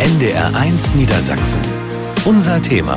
NDR1 Niedersachsen. Unser Thema.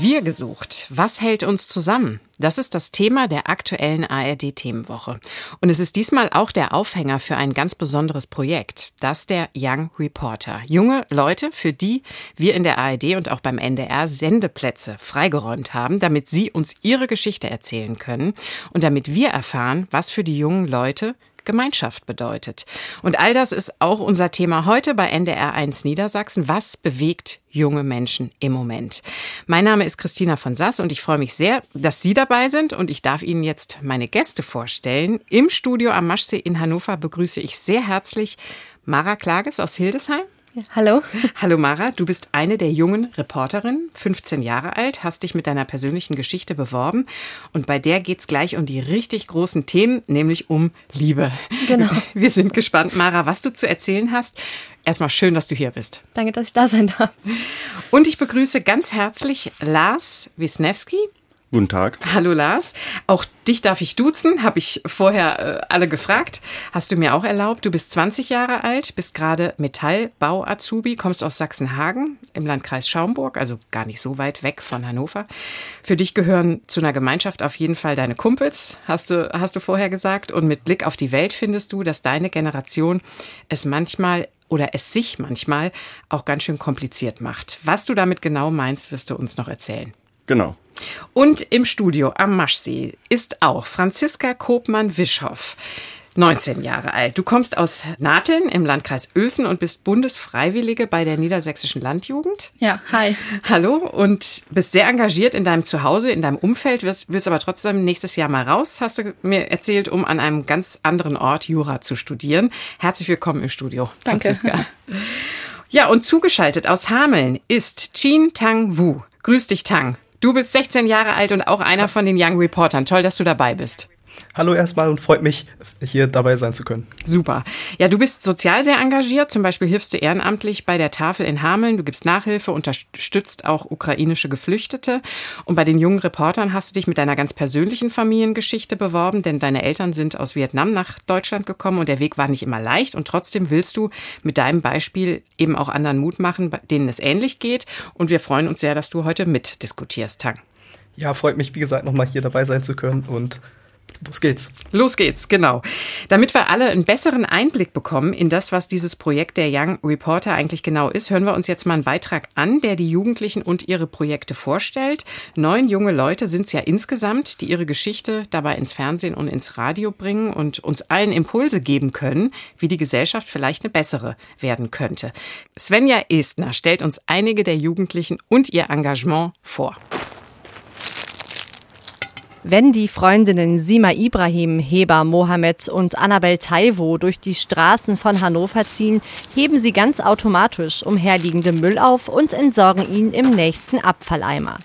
Wir gesucht. Was hält uns zusammen? Das ist das Thema der aktuellen ARD-Themenwoche. Und es ist diesmal auch der Aufhänger für ein ganz besonderes Projekt, das der Young Reporter. Junge Leute, für die wir in der ARD und auch beim NDR Sendeplätze freigeräumt haben, damit sie uns ihre Geschichte erzählen können und damit wir erfahren, was für die jungen Leute Gemeinschaft bedeutet. Und all das ist auch unser Thema heute bei NDR 1 Niedersachsen. Was bewegt junge Menschen im Moment? Mein Name ist Christina von Sass und ich freue mich sehr, dass Sie dabei sind und ich darf Ihnen jetzt meine Gäste vorstellen. Im Studio am Maschsee in Hannover begrüße ich sehr herzlich Mara Klages aus Hildesheim. Ja, hallo. Hallo Mara, du bist eine der jungen Reporterinnen, 15 Jahre alt, hast dich mit deiner persönlichen Geschichte beworben und bei der geht's gleich um die richtig großen Themen, nämlich um Liebe. Genau. Wir sind gespannt, Mara, was du zu erzählen hast. Erstmal schön, dass du hier bist. Danke, dass ich da sein darf. Und ich begrüße ganz herzlich Lars Wisniewski. Guten Tag. Hallo Lars. Auch dich darf ich duzen, habe ich vorher äh, alle gefragt. Hast du mir auch erlaubt. Du bist 20 Jahre alt, bist gerade Metallbau-Azubi, kommst aus Sachsenhagen im Landkreis Schaumburg, also gar nicht so weit weg von Hannover. Für dich gehören zu einer Gemeinschaft auf jeden Fall deine Kumpels, hast du, hast du vorher gesagt. Und mit Blick auf die Welt findest du, dass deine Generation es manchmal oder es sich manchmal auch ganz schön kompliziert macht. Was du damit genau meinst, wirst du uns noch erzählen. Genau. Und im Studio am Maschsee ist auch Franziska Kopmann-Wischhoff. 19 Jahre alt. Du kommst aus Nateln im Landkreis Uelzen und bist Bundesfreiwillige bei der Niedersächsischen Landjugend. Ja, hi. Hallo und bist sehr engagiert in deinem Zuhause, in deinem Umfeld, willst, willst aber trotzdem nächstes Jahr mal raus, hast du mir erzählt, um an einem ganz anderen Ort Jura zu studieren. Herzlich willkommen im Studio, Danke. Franziska. Ja, und zugeschaltet aus Hameln ist Chin Tang Wu. Grüß dich, Tang. Du bist 16 Jahre alt und auch einer von den Young Reportern. Toll, dass du dabei bist. Hallo erstmal und freut mich, hier dabei sein zu können. Super. Ja, du bist sozial sehr engagiert. Zum Beispiel hilfst du ehrenamtlich bei der Tafel in Hameln. Du gibst Nachhilfe, unterstützt auch ukrainische Geflüchtete. Und bei den jungen Reportern hast du dich mit deiner ganz persönlichen Familiengeschichte beworben, denn deine Eltern sind aus Vietnam nach Deutschland gekommen und der Weg war nicht immer leicht. Und trotzdem willst du mit deinem Beispiel eben auch anderen Mut machen, denen es ähnlich geht. Und wir freuen uns sehr, dass du heute mitdiskutierst, Tang. Ja, freut mich, wie gesagt, nochmal hier dabei sein zu können und Los geht's. Los geht's, genau. Damit wir alle einen besseren Einblick bekommen in das, was dieses Projekt der Young Reporter eigentlich genau ist, hören wir uns jetzt mal einen Beitrag an, der die Jugendlichen und ihre Projekte vorstellt. Neun junge Leute sind es ja insgesamt, die ihre Geschichte dabei ins Fernsehen und ins Radio bringen und uns allen Impulse geben können, wie die Gesellschaft vielleicht eine bessere werden könnte. Svenja Estner stellt uns einige der Jugendlichen und ihr Engagement vor. Wenn die Freundinnen Sima Ibrahim, Heba Mohammed und Annabel Taiwo durch die Straßen von Hannover ziehen, heben sie ganz automatisch umherliegende Müll auf und entsorgen ihn im nächsten Abfalleimer.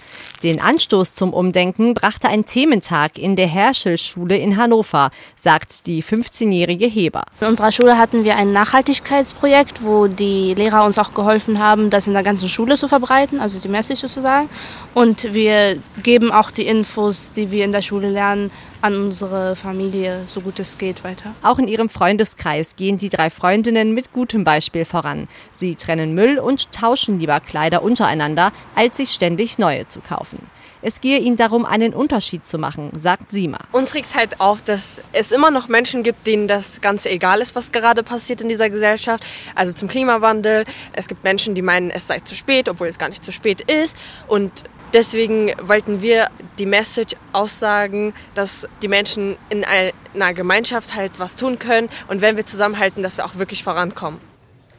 Den Anstoß zum Umdenken brachte ein Thementag in der Herschel-Schule in Hannover, sagt die 15-jährige Heber. In unserer Schule hatten wir ein Nachhaltigkeitsprojekt, wo die Lehrer uns auch geholfen haben, das in der ganzen Schule zu verbreiten, also die Message sozusagen. Und wir geben auch die Infos, die wir in der Schule lernen, an unsere Familie, so gut es geht, weiter. Auch in ihrem Freundeskreis gehen die drei Freundinnen mit gutem Beispiel voran. Sie trennen Müll und tauschen lieber Kleider untereinander, als sich ständig neue zu kaufen. Es gehe ihnen darum, einen Unterschied zu machen, sagt Sima. Uns regt halt auf, dass es immer noch Menschen gibt, denen das Ganze egal ist, was gerade passiert in dieser Gesellschaft. Also zum Klimawandel. Es gibt Menschen, die meinen, es sei zu spät, obwohl es gar nicht zu spät ist. Und Deswegen wollten wir die Message aussagen, dass die Menschen in einer Gemeinschaft halt was tun können und wenn wir zusammenhalten, dass wir auch wirklich vorankommen.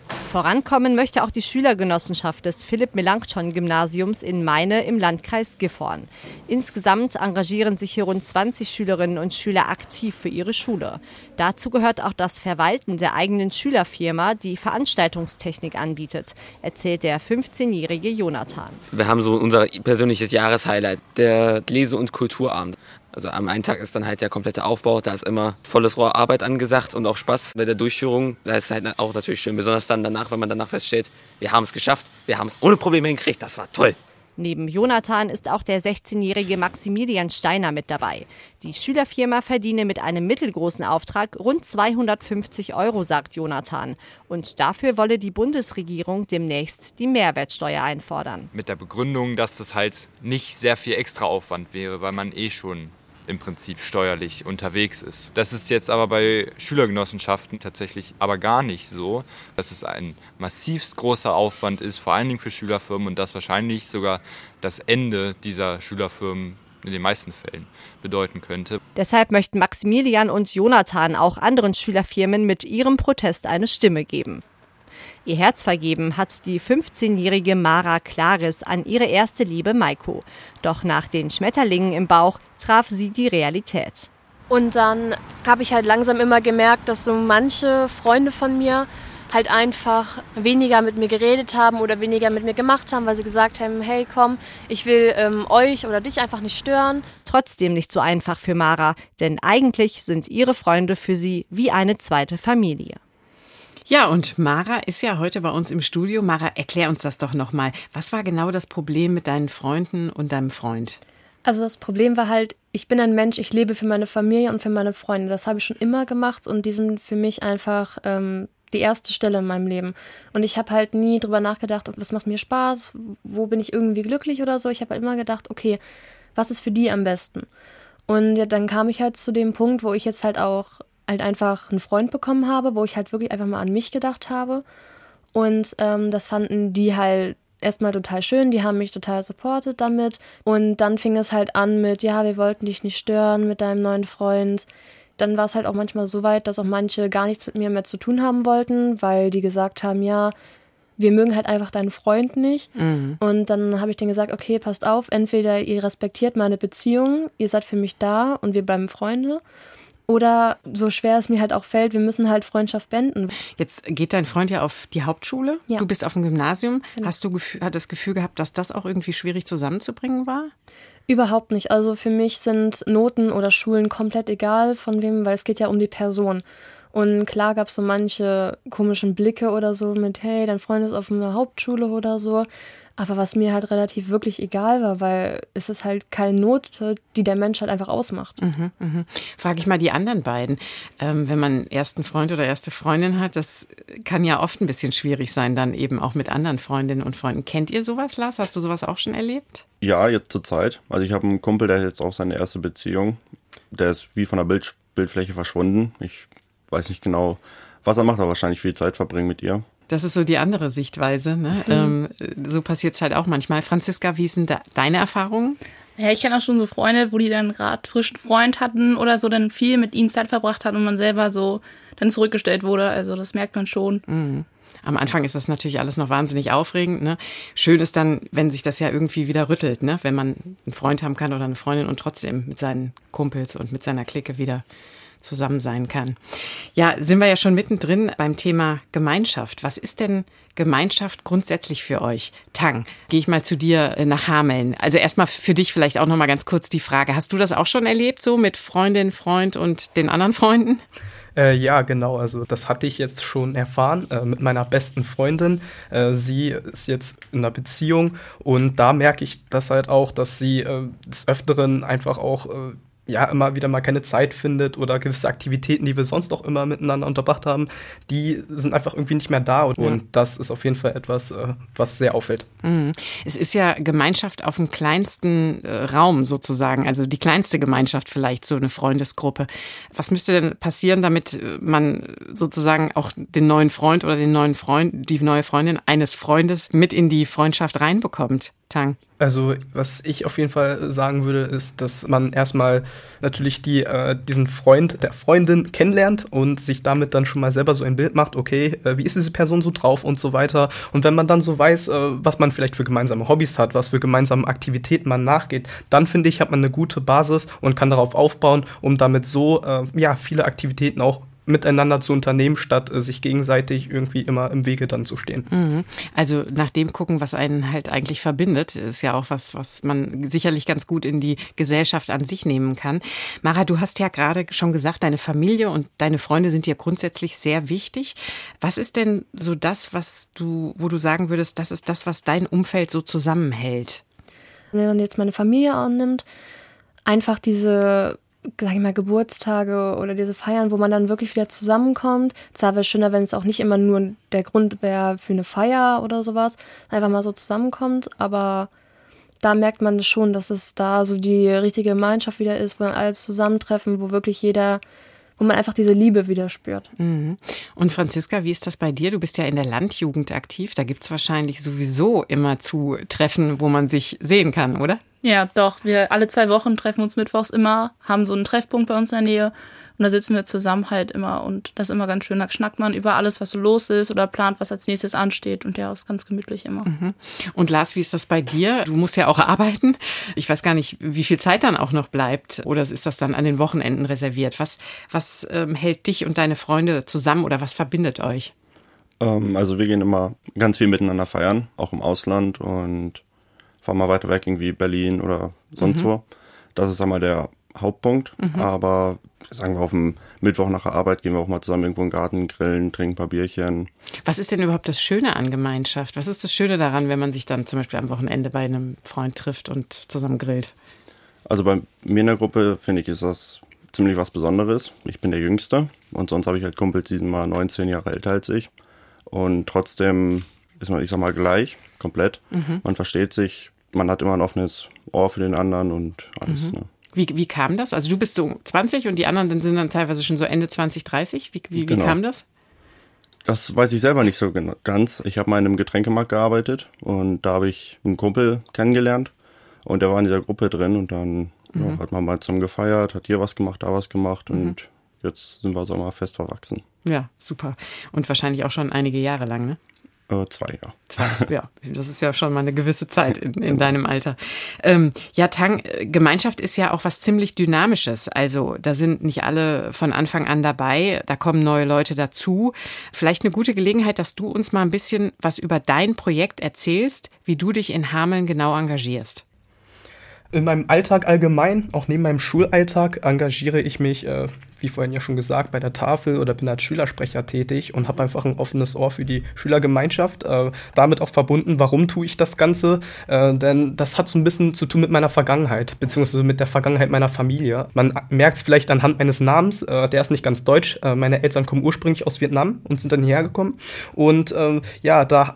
Vorankommen möchte auch die Schülergenossenschaft des Philipp-Melanchthon-Gymnasiums in Meine im Landkreis Gifhorn. Insgesamt engagieren sich hier rund 20 Schülerinnen und Schüler aktiv für ihre Schule. Dazu gehört auch das Verwalten der eigenen Schülerfirma, die Veranstaltungstechnik anbietet, erzählt der 15-jährige Jonathan. Wir haben so unser persönliches Jahreshighlight, der Lese- und Kulturabend. Also am einen Tag ist dann halt der komplette Aufbau, da ist immer volles Rohr Arbeit angesagt und auch Spaß bei der Durchführung. Da ist es halt auch natürlich schön, besonders dann danach, wenn man danach feststellt, wir haben es geschafft, wir haben es ohne Probleme hingekriegt, das war toll. Neben Jonathan ist auch der 16-jährige Maximilian Steiner mit dabei. Die Schülerfirma verdiene mit einem mittelgroßen Auftrag rund 250 Euro, sagt Jonathan. Und dafür wolle die Bundesregierung demnächst die Mehrwertsteuer einfordern. Mit der Begründung, dass das halt nicht sehr viel extra Aufwand wäre, weil man eh schon im Prinzip steuerlich unterwegs ist. Das ist jetzt aber bei Schülergenossenschaften tatsächlich aber gar nicht so, dass es ein massivst großer Aufwand ist, vor allen Dingen für Schülerfirmen und das wahrscheinlich sogar das Ende dieser Schülerfirmen in den meisten Fällen bedeuten könnte. Deshalb möchten Maximilian und Jonathan auch anderen Schülerfirmen mit ihrem Protest eine Stimme geben. Ihr Herz vergeben hat die 15-jährige Mara Klaris an ihre erste Liebe Maiko. Doch nach den Schmetterlingen im Bauch traf sie die Realität. Und dann habe ich halt langsam immer gemerkt, dass so manche Freunde von mir halt einfach weniger mit mir geredet haben oder weniger mit mir gemacht haben, weil sie gesagt haben, hey komm, ich will ähm, euch oder dich einfach nicht stören. Trotzdem nicht so einfach für Mara, denn eigentlich sind ihre Freunde für sie wie eine zweite Familie. Ja, und Mara ist ja heute bei uns im Studio. Mara, erklär uns das doch nochmal. Was war genau das Problem mit deinen Freunden und deinem Freund? Also das Problem war halt, ich bin ein Mensch, ich lebe für meine Familie und für meine Freunde. Das habe ich schon immer gemacht und die sind für mich einfach ähm, die erste Stelle in meinem Leben. Und ich habe halt nie drüber nachgedacht, was macht mir Spaß, wo bin ich irgendwie glücklich oder so. Ich habe halt immer gedacht, okay, was ist für die am besten? Und ja, dann kam ich halt zu dem Punkt, wo ich jetzt halt auch halt einfach einen Freund bekommen habe, wo ich halt wirklich einfach mal an mich gedacht habe. Und ähm, das fanden die halt erstmal total schön, die haben mich total supportet damit. Und dann fing es halt an mit, ja, wir wollten dich nicht stören mit deinem neuen Freund. Dann war es halt auch manchmal so weit, dass auch manche gar nichts mit mir mehr zu tun haben wollten, weil die gesagt haben, ja, wir mögen halt einfach deinen Freund nicht. Mhm. Und dann habe ich denen gesagt, okay, passt auf, entweder ihr respektiert meine Beziehung, ihr seid für mich da und wir bleiben Freunde. Oder so schwer es mir halt auch fällt, wir müssen halt Freundschaft beenden. Jetzt geht dein Freund ja auf die Hauptschule. Ja. Du bist auf dem Gymnasium. Genau. Hast du hat das Gefühl gehabt, dass das auch irgendwie schwierig zusammenzubringen war? Überhaupt nicht. Also für mich sind Noten oder Schulen komplett egal von wem, weil es geht ja um die Person. Und klar gab es so manche komischen Blicke oder so mit, hey, dein Freund ist auf einer Hauptschule oder so. Aber was mir halt relativ wirklich egal war, weil es ist halt keine Note, die der Mensch halt einfach ausmacht. Mhm, mhm. Frage ich mal die anderen beiden. Ähm, wenn man ersten Freund oder erste Freundin hat, das kann ja oft ein bisschen schwierig sein, dann eben auch mit anderen Freundinnen und Freunden. Kennt ihr sowas, Lars? Hast du sowas auch schon erlebt? Ja, jetzt zur Zeit. Also ich habe einen Kumpel, der hat jetzt auch seine erste Beziehung. Der ist wie von der Bild Bildfläche verschwunden. Ich weiß nicht genau, was er macht, aber wahrscheinlich viel Zeit verbringen mit ihr. Das ist so die andere Sichtweise. Ne? Mhm. Ähm, so passiert es halt auch manchmal. Franziska, wie sind da deine Erfahrungen? Ja, ich kenne auch schon so Freunde, wo die dann gerade frischen Freund hatten oder so, dann viel mit ihnen Zeit verbracht hat und man selber so dann zurückgestellt wurde. Also das merkt man schon. Mhm. Am Anfang ist das natürlich alles noch wahnsinnig aufregend. Ne? Schön ist dann, wenn sich das ja irgendwie wieder rüttelt, ne? wenn man einen Freund haben kann oder eine Freundin und trotzdem mit seinen Kumpels und mit seiner Clique wieder zusammen sein kann. Ja, sind wir ja schon mittendrin beim Thema Gemeinschaft. Was ist denn Gemeinschaft grundsätzlich für euch? Tang, gehe ich mal zu dir äh, nach Hameln. Also erstmal für dich vielleicht auch noch mal ganz kurz die Frage, hast du das auch schon erlebt so mit Freundin, Freund und den anderen Freunden? Äh, ja, genau. Also das hatte ich jetzt schon erfahren äh, mit meiner besten Freundin. Äh, sie ist jetzt in einer Beziehung und da merke ich das halt auch, dass sie äh, des Öfteren einfach auch äh, ja immer wieder mal keine Zeit findet oder gewisse Aktivitäten, die wir sonst auch immer miteinander unterbracht haben, die sind einfach irgendwie nicht mehr da. Und, ja. und das ist auf jeden Fall etwas, äh, was sehr auffällt. Mhm. Es ist ja Gemeinschaft auf dem kleinsten äh, Raum sozusagen, also die kleinste Gemeinschaft vielleicht, so eine Freundesgruppe. Was müsste denn passieren, damit äh, man sozusagen auch den neuen Freund oder den neuen Freund, die neue Freundin eines Freundes mit in die Freundschaft reinbekommt? Tang. Also, was ich auf jeden Fall sagen würde, ist, dass man erstmal natürlich die, äh, diesen Freund der Freundin kennenlernt und sich damit dann schon mal selber so ein Bild macht, okay, äh, wie ist diese Person so drauf und so weiter. Und wenn man dann so weiß, äh, was man vielleicht für gemeinsame Hobbys hat, was für gemeinsame Aktivitäten man nachgeht, dann finde ich, hat man eine gute Basis und kann darauf aufbauen, um damit so äh, ja, viele Aktivitäten auch miteinander zu unternehmen, statt äh, sich gegenseitig irgendwie immer im Wege dann zu stehen. Mhm. Also nach dem gucken, was einen halt eigentlich verbindet, ist ja auch was, was man sicherlich ganz gut in die Gesellschaft an sich nehmen kann. Mara, du hast ja gerade schon gesagt, deine Familie und deine Freunde sind dir grundsätzlich sehr wichtig. Was ist denn so das, was du, wo du sagen würdest, das ist das, was dein Umfeld so zusammenhält? Wenn man jetzt meine Familie annimmt, einfach diese sag ich mal, Geburtstage oder diese Feiern, wo man dann wirklich wieder zusammenkommt. Zwar wäre es schöner, wenn es auch nicht immer nur der Grund wäre für eine Feier oder sowas, einfach mal so zusammenkommt, aber da merkt man schon, dass es da so die richtige Gemeinschaft wieder ist, wo dann alles zusammentreffen, wo wirklich jeder wo man einfach diese Liebe wieder spürt. Mhm. Und Franziska, wie ist das bei dir? Du bist ja in der Landjugend aktiv. Da gibt es wahrscheinlich sowieso immer zu Treffen, wo man sich sehen kann, oder? Ja, doch. Wir alle zwei Wochen treffen uns mittwochs immer, haben so einen Treffpunkt bei uns in der Nähe und da sitzen wir zusammen halt immer und das ist immer ganz schön. Da schnackt man über alles, was so los ist oder plant, was als nächstes ansteht und ja, ist ganz gemütlich immer. Mhm. Und Lars, wie ist das bei dir? Du musst ja auch arbeiten. Ich weiß gar nicht, wie viel Zeit dann auch noch bleibt oder ist das dann an den Wochenenden reserviert? Was, was ähm, hält dich und deine Freunde zusammen oder was verbindet euch? Ähm, also wir gehen immer ganz viel miteinander feiern, auch im Ausland und fahren mal weiter weg, irgendwie Berlin oder sonst mhm. wo. Das ist einmal der Hauptpunkt. Mhm. Aber sagen wir auf dem Mittwoch nach der Arbeit gehen wir auch mal zusammen irgendwo in den Garten, grillen, trinken ein paar Bierchen. Was ist denn überhaupt das Schöne an Gemeinschaft? Was ist das Schöne daran, wenn man sich dann zum Beispiel am Wochenende bei einem Freund trifft und zusammen grillt? Also bei mir in der Gruppe finde ich, ist das ziemlich was Besonderes. Ich bin der Jüngste und sonst habe ich halt Kumpels, die sind mal 19 Jahre älter als ich. Und trotzdem ist man, ich sag mal, gleich, komplett. Mhm. Man versteht sich, man hat immer ein offenes Ohr für den anderen und alles. Mhm. Ne? Wie, wie kam das? Also du bist so 20 und die anderen sind dann teilweise schon so Ende 20, 30. Wie, wie, genau. wie kam das? Das weiß ich selber nicht so ganz. Ich habe mal in einem Getränkemarkt gearbeitet und da habe ich einen Kumpel kennengelernt und der war in dieser Gruppe drin und dann mhm. ja, hat man mal zusammen gefeiert, hat hier was gemacht, da was gemacht mhm. und jetzt sind wir so mal fest verwachsen. Ja, super. Und wahrscheinlich auch schon einige Jahre lang, ne? Äh, zwei, ja. Zwei, ja. Das ist ja schon mal eine gewisse Zeit in, in deinem Alter. Ähm, ja, Tang, Gemeinschaft ist ja auch was ziemlich Dynamisches. Also da sind nicht alle von Anfang an dabei. Da kommen neue Leute dazu. Vielleicht eine gute Gelegenheit, dass du uns mal ein bisschen was über dein Projekt erzählst, wie du dich in Hameln genau engagierst. In meinem Alltag allgemein, auch neben meinem Schulalltag, engagiere ich mich, äh, wie vorhin ja schon gesagt, bei der Tafel oder bin als Schülersprecher tätig und habe einfach ein offenes Ohr für die Schülergemeinschaft. Äh, damit auch verbunden, warum tue ich das Ganze? Äh, denn das hat so ein bisschen zu tun mit meiner Vergangenheit, beziehungsweise mit der Vergangenheit meiner Familie. Man merkt es vielleicht anhand meines Namens, äh, der ist nicht ganz deutsch. Äh, meine Eltern kommen ursprünglich aus Vietnam und sind dann hierher gekommen. Und ähm, ja, da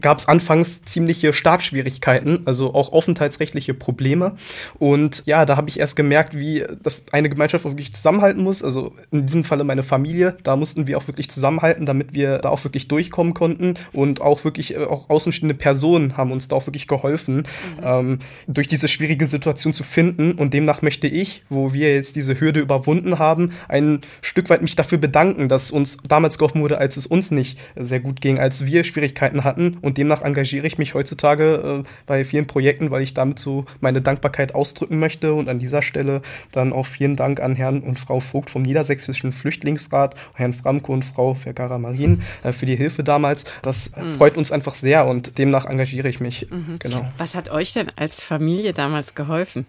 gab es anfangs ziemliche Startschwierigkeiten, also auch aufenthaltsrechtliche Probleme. Und ja, da habe ich erst gemerkt, wie das eine Gemeinschaft wirklich zusammenhalten muss. Also in diesem Falle meine Familie, da mussten wir auch wirklich zusammenhalten, damit wir da auch wirklich durchkommen konnten. Und auch wirklich äh, auch außenstehende Personen haben uns da auch wirklich geholfen, mhm. ähm, durch diese schwierige Situation zu finden. Und demnach möchte ich, wo wir jetzt diese Hürde überwunden haben, ein Stück weit mich dafür bedanken, dass uns damals geholfen wurde, als es uns nicht sehr gut ging, als wir Schwierigkeiten hatten Und demnach engagiere ich mich heutzutage äh, bei vielen Projekten, weil ich damit so meine Dankbarkeit ausdrücken möchte. Und an dieser Stelle dann auch vielen Dank an Herrn und Frau Vogt vom Niedersächsischen Flüchtlingsrat, Herrn Framko und Frau Vergara Marin äh, für die Hilfe damals. Das mhm. freut uns einfach sehr und demnach engagiere ich mich. Mhm. Genau. Was hat euch denn als Familie damals geholfen?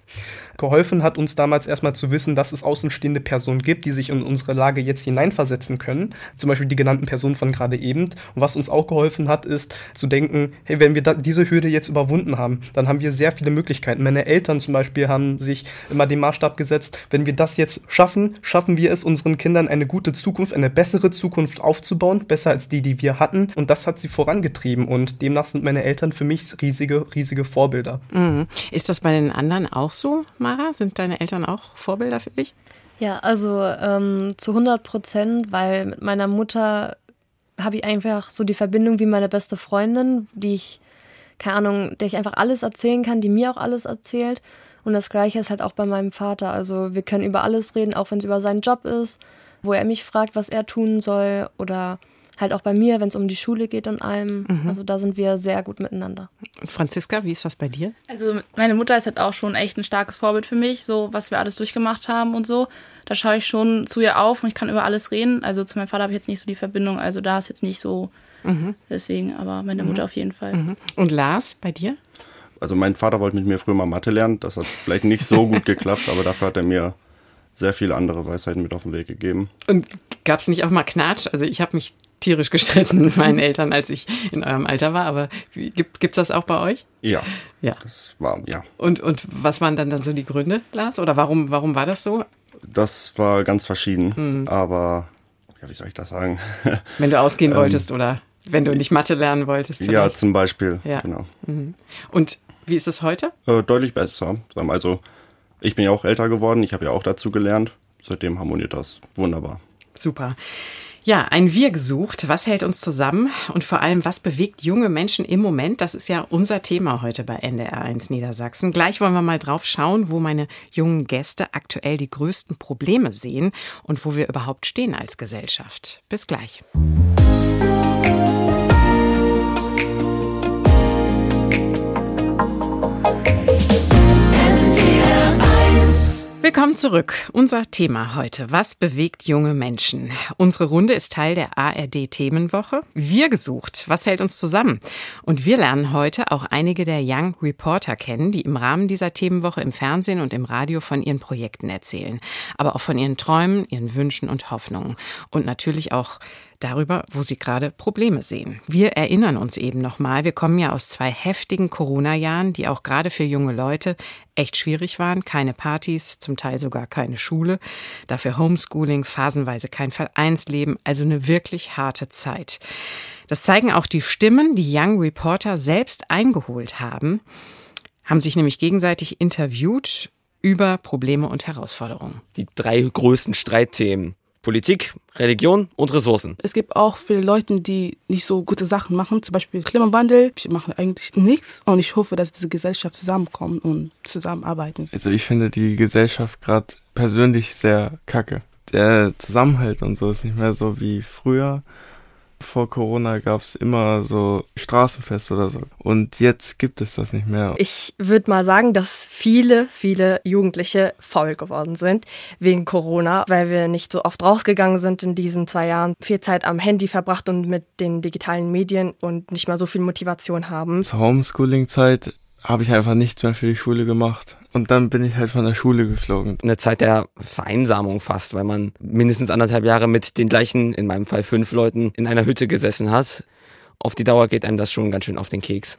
Geholfen hat uns damals erstmal zu wissen, dass es außenstehende Personen gibt, die sich in unsere Lage jetzt hineinversetzen können. Zum Beispiel die genannten Personen von gerade eben. Und was uns auch geholfen hat, ist zu denken, hey, wenn wir diese Hürde jetzt überwunden haben, dann haben wir sehr viele Möglichkeiten. Meine Eltern zum Beispiel haben sich immer den Maßstab gesetzt, wenn wir das jetzt schaffen, schaffen wir es unseren Kindern eine gute Zukunft, eine bessere Zukunft aufzubauen, besser als die, die wir hatten. Und das hat sie vorangetrieben. Und demnach sind meine Eltern für mich riesige, riesige Vorbilder. Mhm. Ist das bei den anderen auch so? Mara? Sind deine Eltern auch Vorbilder für dich? Ja, also ähm, zu 100 Prozent, weil mit meiner Mutter habe ich einfach so die Verbindung wie meine beste Freundin, die ich, keine Ahnung, der ich einfach alles erzählen kann, die mir auch alles erzählt. Und das Gleiche ist halt auch bei meinem Vater. Also wir können über alles reden, auch wenn es über seinen Job ist, wo er mich fragt, was er tun soll oder halt auch bei mir, wenn es um die Schule geht und allem. Mhm. Also da sind wir sehr gut miteinander. Und Franziska, wie ist das bei dir? Also meine Mutter ist halt auch schon echt ein starkes Vorbild für mich, so was wir alles durchgemacht haben und so. Da schaue ich schon zu ihr auf und ich kann über alles reden. Also zu meinem Vater habe ich jetzt nicht so die Verbindung, also da ist jetzt nicht so mhm. deswegen, aber meine Mutter mhm. auf jeden Fall. Mhm. Und Lars, bei dir? Also mein Vater wollte mit mir früher mal Mathe lernen, das hat vielleicht nicht so gut geklappt, aber dafür hat er mir sehr viele andere Weisheiten mit auf den Weg gegeben. Und gab es nicht auch mal Knatsch? Also ich habe mich tierisch gestritten mit meinen Eltern, als ich in eurem Alter war. Aber gibt es das auch bei euch? Ja. Ja. Das war, ja. Und, und was waren dann, dann so die Gründe, Lars? Oder warum, warum war das so? Das war ganz verschieden. Mhm. Aber, ja, wie soll ich das sagen? Wenn du ausgehen Ähm, wolltest oder wenn du nicht Mathe lernen wolltest. Ja, vielleicht? zum Beispiel. Ja. Genau. Mhm. Und wie ist es heute? Äh, deutlich besser. Also, ich bin ja auch älter geworden. Ich habe ja auch dazu gelernt. Seitdem harmoniert das wunderbar. Super. Ja, ein Wir gesucht. Was hält uns zusammen? Und vor allem, was bewegt junge Menschen im Moment? Das ist ja unser Thema heute bei NDR1 Niedersachsen. Gleich wollen wir mal drauf schauen, wo meine jungen Gäste aktuell die größten Probleme sehen und wo wir überhaupt stehen als Gesellschaft. Bis gleich. Willkommen zurück. Unser Thema heute. Was bewegt junge Menschen? Unsere Runde ist Teil der ARD Themenwoche. Wir gesucht. Was hält uns zusammen? Und wir lernen heute auch einige der Young Reporter kennen, die im Rahmen dieser Themenwoche im Fernsehen und im Radio von ihren Projekten erzählen. Aber auch von ihren Träumen, ihren Wünschen und Hoffnungen. Und natürlich auch darüber, wo sie gerade Probleme sehen. Wir erinnern uns eben nochmal, wir kommen ja aus zwei heftigen Corona-Jahren, die auch gerade für junge Leute echt schwierig waren. Keine Partys, zum Teil sogar keine Schule, dafür Homeschooling, phasenweise kein Vereinsleben, also eine wirklich harte Zeit. Das zeigen auch die Stimmen, die Young Reporter selbst eingeholt haben, haben sich nämlich gegenseitig interviewt über Probleme und Herausforderungen. Die drei größten Streitthemen. Politik, Religion und Ressourcen. Es gibt auch viele Leute, die nicht so gute Sachen machen, zum Beispiel Klimawandel. Die machen eigentlich nichts und ich hoffe, dass diese Gesellschaft zusammenkommt und zusammenarbeiten. Also ich finde die Gesellschaft gerade persönlich sehr kacke. Der Zusammenhalt und so ist nicht mehr so wie früher. Vor Corona gab es immer so Straßenfeste oder so. Und jetzt gibt es das nicht mehr. Ich würde mal sagen, dass viele, viele Jugendliche faul geworden sind wegen Corona, weil wir nicht so oft rausgegangen sind in diesen zwei Jahren, viel Zeit am Handy verbracht und mit den digitalen Medien und nicht mal so viel Motivation haben. Homeschooling-Zeit habe ich einfach nichts mehr für die Schule gemacht. Und dann bin ich halt von der Schule geflogen. Eine Zeit der Vereinsamung fast, weil man mindestens anderthalb Jahre mit den gleichen, in meinem Fall fünf Leuten, in einer Hütte gesessen hat. Auf die Dauer geht einem das schon ganz schön auf den Keks.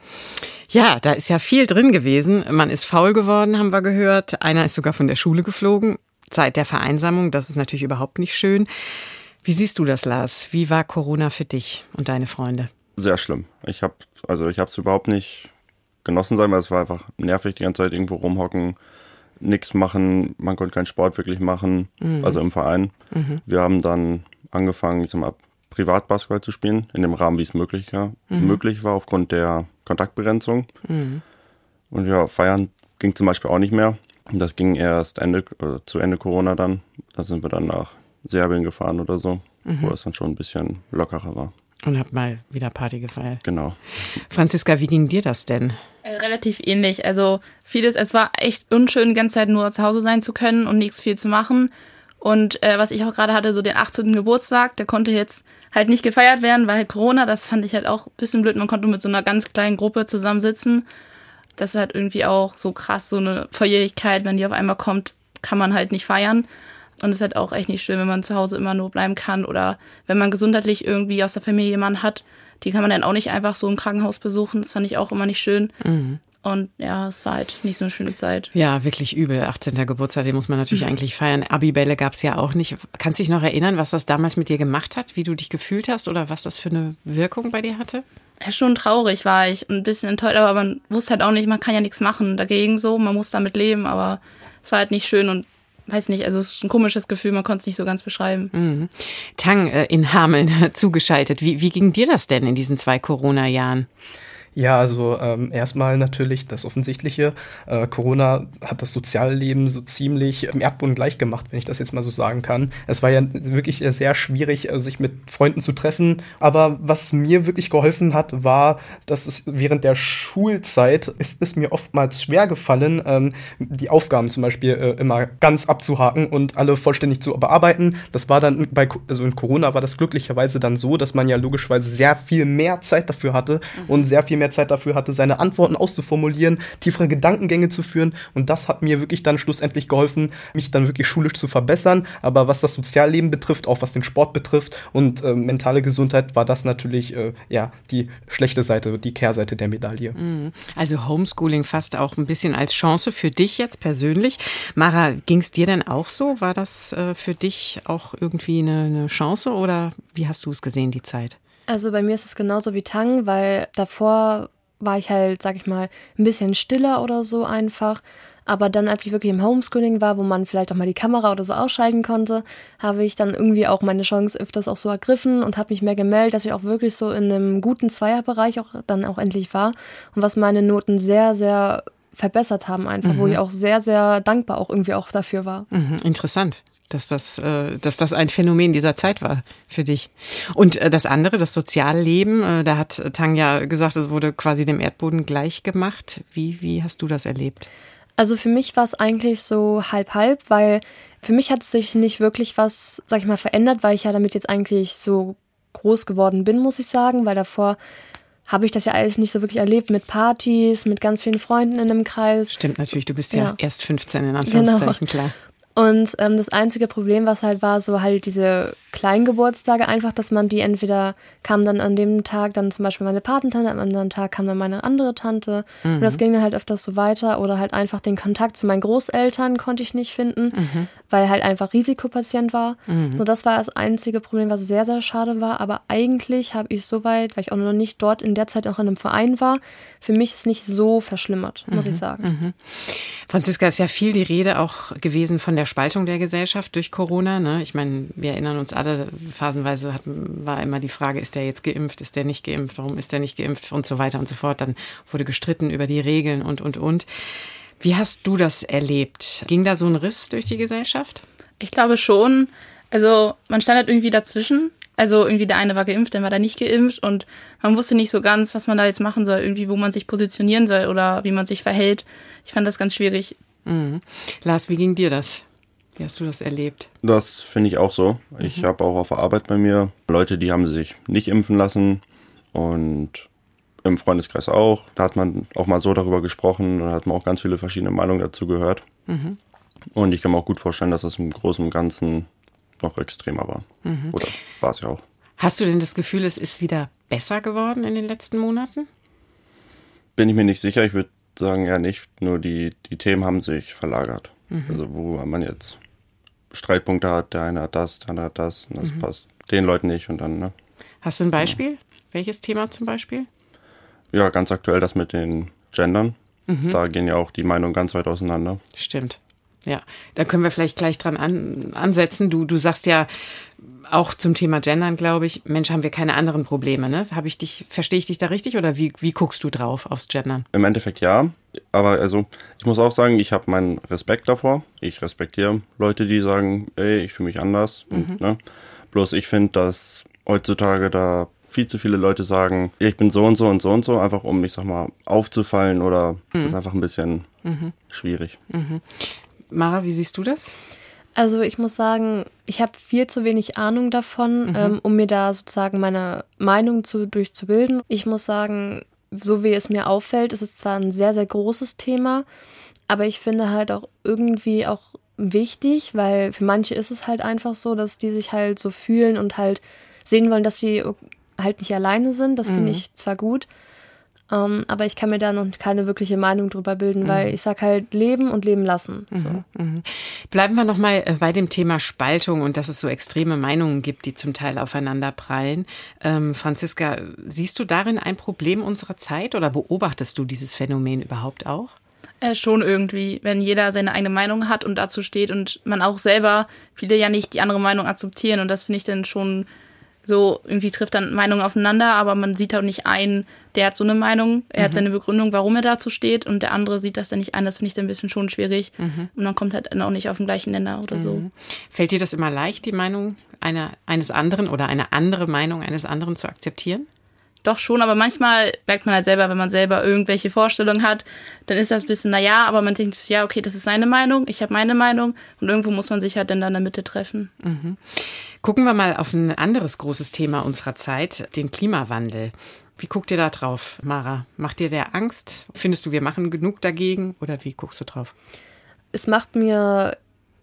Ja, da ist ja viel drin gewesen. Man ist faul geworden, haben wir gehört. Einer ist sogar von der Schule geflogen. Zeit der Vereinsamung, das ist natürlich überhaupt nicht schön. Wie siehst du das, Lars? Wie war Corona für dich und deine Freunde? Sehr schlimm. Ich habe also ich habe es überhaupt nicht genossen sein, weil es war einfach nervig, die ganze Zeit irgendwo rumhocken, nichts machen, man konnte keinen Sport wirklich machen, Mhm. also im Verein. Mhm. Wir haben dann angefangen, ich sag mal, Privatbasketball zu spielen, in dem Rahmen, wie es möglich war, Mhm. möglich war aufgrund der Kontaktbegrenzung. Mhm. Und ja, feiern ging zum Beispiel auch nicht mehr. Das ging erst Ende, äh, zu Ende Corona dann. Da sind wir dann nach Serbien gefahren oder so, Mhm. wo es dann schon ein bisschen lockerer war. Und hab mal wieder Party gefeiert. Genau. Franziska, wie ging dir das denn? Äh, Relativ ähnlich. Also vieles, es war echt unschön, die ganze Zeit nur zu Hause sein zu können und nichts viel zu machen. Und äh, was ich auch gerade hatte, so den 18. Geburtstag, der konnte jetzt halt nicht gefeiert werden, weil halt Corona, das fand ich halt auch ein bisschen blöd. Man konnte mit so einer ganz kleinen Gruppe zusammensitzen. Das ist halt irgendwie auch so krass, so eine Verjährigkeit, wenn die auf einmal kommt, kann man halt nicht feiern. Und es ist halt auch echt nicht schön, wenn man zu Hause immer nur bleiben kann oder wenn man gesundheitlich irgendwie aus der Familie jemanden hat, die kann man dann auch nicht einfach so im Krankenhaus besuchen. Das fand ich auch immer nicht schön. Mhm. Und ja, es war halt nicht so eine schöne Zeit. Ja, wirklich übel. 18. Geburtstag, den muss man natürlich eigentlich feiern. Abibälle gab es ja auch nicht. Kannst du dich noch erinnern, was das damals mit dir gemacht hat, wie du dich gefühlt hast oder was das für eine Wirkung bei dir hatte? Ja, schon traurig war ich und ein bisschen enttäuscht, aber man wusste halt auch nicht, man kann ja nichts machen dagegen so, man muss damit leben, aber es war halt nicht schön und weiß nicht, also es ist ein komisches Gefühl, man konnte es nicht so ganz beschreiben. Mhm. Tang äh, in Hameln zugeschaltet. Wie, wie ging dir das denn in diesen zwei Corona-Jahren? Ja, also ähm, erstmal natürlich das Offensichtliche. Äh, Corona hat das Sozialleben so ziemlich im Erdboden gleich gemacht, wenn ich das jetzt mal so sagen kann. Es war ja wirklich äh, sehr schwierig, äh, sich mit Freunden zu treffen. Aber was mir wirklich geholfen hat, war, dass es während der Schulzeit ist es mir oftmals schwer gefallen, ähm, die Aufgaben zum Beispiel äh, immer ganz abzuhaken und alle vollständig zu bearbeiten. Das war dann bei, also in Corona war das glücklicherweise dann so, dass man ja logischerweise sehr viel mehr Zeit dafür hatte und sehr viel mehr mehr Zeit dafür hatte, seine Antworten auszuformulieren, tiefere Gedankengänge zu führen. Und das hat mir wirklich dann schlussendlich geholfen, mich dann wirklich schulisch zu verbessern. Aber was das Sozialleben betrifft, auch was den Sport betrifft und äh, mentale Gesundheit, war das natürlich äh, ja die schlechte Seite, die Kehrseite der Medaille. Mhm. Also Homeschooling fast auch ein bisschen als Chance für dich jetzt persönlich. Mara, ging es dir denn auch so? War das äh, für dich auch irgendwie eine, eine Chance oder wie hast du es gesehen, die Zeit? Also bei mir ist es genauso wie Tang, weil davor war ich halt, sag ich mal, ein bisschen stiller oder so einfach. Aber dann, als ich wirklich im Homeschooling war, wo man vielleicht auch mal die Kamera oder so ausschalten konnte, habe ich dann irgendwie auch meine Chance öfters auch so ergriffen und habe mich mehr gemeldet, dass ich auch wirklich so in einem guten Zweierbereich auch dann auch endlich war und was meine Noten sehr, sehr verbessert haben einfach, mhm. wo ich auch sehr, sehr dankbar auch irgendwie auch dafür war. Mhm, interessant dass das, äh, dass das ein Phänomen dieser Zeit war für dich. Und äh, das andere, das Sozialleben, äh, da hat Tanja gesagt, es wurde quasi dem Erdboden gleich gemacht. Wie, wie hast du das erlebt? Also für mich war es eigentlich so halb-halb, weil für mich hat sich nicht wirklich was, sag ich mal, verändert, weil ich ja damit jetzt eigentlich so groß geworden bin, muss ich sagen, weil davor habe ich das ja alles nicht so wirklich erlebt mit Partys, mit ganz vielen Freunden in einem Kreis. Stimmt natürlich, du bist ja, ja erst 15 in Anführungszeichen, genau. klar. Und ähm, das einzige Problem, was halt war, so halt diese Kleingeburtstage, einfach, dass man die entweder kam dann an dem Tag dann zum Beispiel meine Patentante, am anderen Tag kam dann meine andere Tante. Mhm. Und das mhm. ging dann halt öfters so weiter. Oder halt einfach den Kontakt zu meinen Großeltern konnte ich nicht finden, mhm. weil halt einfach Risikopatient war. Mhm. So, das war das einzige Problem, was sehr, sehr schade war. Aber eigentlich habe ich soweit, weil ich auch noch nicht dort in der Zeit auch in einem Verein war, für mich ist nicht so verschlimmert, muss ich mhm. sagen. Mhm. Franziska, ist ja viel die Rede auch gewesen von der Spaltung der Gesellschaft durch Corona. Ne? Ich meine, wir erinnern uns alle, phasenweise hatten, war immer die Frage, ist der jetzt geimpft, ist der nicht geimpft, warum ist der nicht geimpft und so weiter und so fort. Dann wurde gestritten über die Regeln und, und, und. Wie hast du das erlebt? Ging da so ein Riss durch die Gesellschaft? Ich glaube schon. Also man stand halt irgendwie dazwischen. Also irgendwie der eine war geimpft, dann war der nicht geimpft und man wusste nicht so ganz, was man da jetzt machen soll, irgendwie wo man sich positionieren soll oder wie man sich verhält. Ich fand das ganz schwierig. Mhm. Lars, wie ging dir das? Wie hast du das erlebt? Das finde ich auch so. Ich mhm. habe auch auf der Arbeit bei mir Leute, die haben sich nicht impfen lassen und im Freundeskreis auch. Da hat man auch mal so darüber gesprochen und hat man auch ganz viele verschiedene Meinungen dazu gehört. Mhm. Und ich kann mir auch gut vorstellen, dass das im Großen und Ganzen noch extremer war. Mhm. Oder war es ja auch. Hast du denn das Gefühl, es ist wieder besser geworden in den letzten Monaten? Bin ich mir nicht sicher. Ich würde sagen, ja nicht. Nur die, die Themen haben sich verlagert. Mhm. Also wo man jetzt Streitpunkte hat, der eine hat das, der andere hat das, und das mhm. passt den Leuten nicht und dann, ne? Hast du ein Beispiel? Ja. Welches Thema zum Beispiel? Ja, ganz aktuell das mit den Gendern. Mhm. Da gehen ja auch die Meinungen ganz weit auseinander. Stimmt. Ja, da können wir vielleicht gleich dran an, ansetzen. Du, du sagst ja auch zum Thema Gendern, glaube ich, Mensch, haben wir keine anderen Probleme, ne? Habe ich dich, verstehe ich dich da richtig oder wie, wie guckst du drauf aufs Gendern? Im Endeffekt ja. Aber also, ich muss auch sagen, ich habe meinen Respekt davor. Ich respektiere Leute, die sagen, ey, ich fühle mich anders. Mhm. Und, ne? Bloß ich finde, dass heutzutage da viel zu viele Leute sagen, ja, ich bin so und so und so und so, einfach um, ich sag mal, aufzufallen oder mhm. es ist einfach ein bisschen mhm. schwierig. Mhm. Mara, wie siehst du das? Also ich muss sagen, ich habe viel zu wenig Ahnung davon, mhm. ähm, um mir da sozusagen meine Meinung zu, durchzubilden. Ich muss sagen, so wie es mir auffällt, ist es zwar ein sehr, sehr großes Thema, aber ich finde halt auch irgendwie auch wichtig, weil für manche ist es halt einfach so, dass die sich halt so fühlen und halt sehen wollen, dass sie halt nicht alleine sind. Das mhm. finde ich zwar gut, ähm, aber ich kann mir da noch keine wirkliche Meinung drüber bilden, mhm. weil ich sag halt leben und leben lassen. So. Mhm, mhm. Bleiben wir nochmal äh, bei dem Thema Spaltung und dass es so extreme Meinungen gibt, die zum Teil aufeinander prallen. Ähm, Franziska, siehst du darin ein Problem unserer Zeit oder beobachtest du dieses Phänomen überhaupt auch? Äh, schon irgendwie, wenn jeder seine eigene Meinung hat und dazu steht und man auch selber viele ja nicht die andere Meinung akzeptieren und das finde ich dann schon so irgendwie trifft dann Meinungen aufeinander, aber man sieht auch nicht ein, der hat so eine Meinung, er mhm. hat seine Begründung, warum er dazu steht und der andere sieht das dann nicht ein. Das finde ich dann ein bisschen schon schwierig mhm. und man kommt halt dann auch nicht auf den gleichen Nenner oder mhm. so. Fällt dir das immer leicht, die Meinung einer, eines anderen oder eine andere Meinung eines anderen zu akzeptieren? Doch schon, aber manchmal merkt man halt selber, wenn man selber irgendwelche Vorstellungen hat, dann ist das ein bisschen, naja, aber man denkt, ja, okay, das ist seine Meinung, ich habe meine Meinung und irgendwo muss man sich halt dann in der Mitte treffen. Mhm. Gucken wir mal auf ein anderes großes Thema unserer Zeit, den Klimawandel. Wie guckt ihr da drauf, Mara? Macht dir der Angst? Findest du, wir machen genug dagegen oder wie guckst du drauf? Es macht mir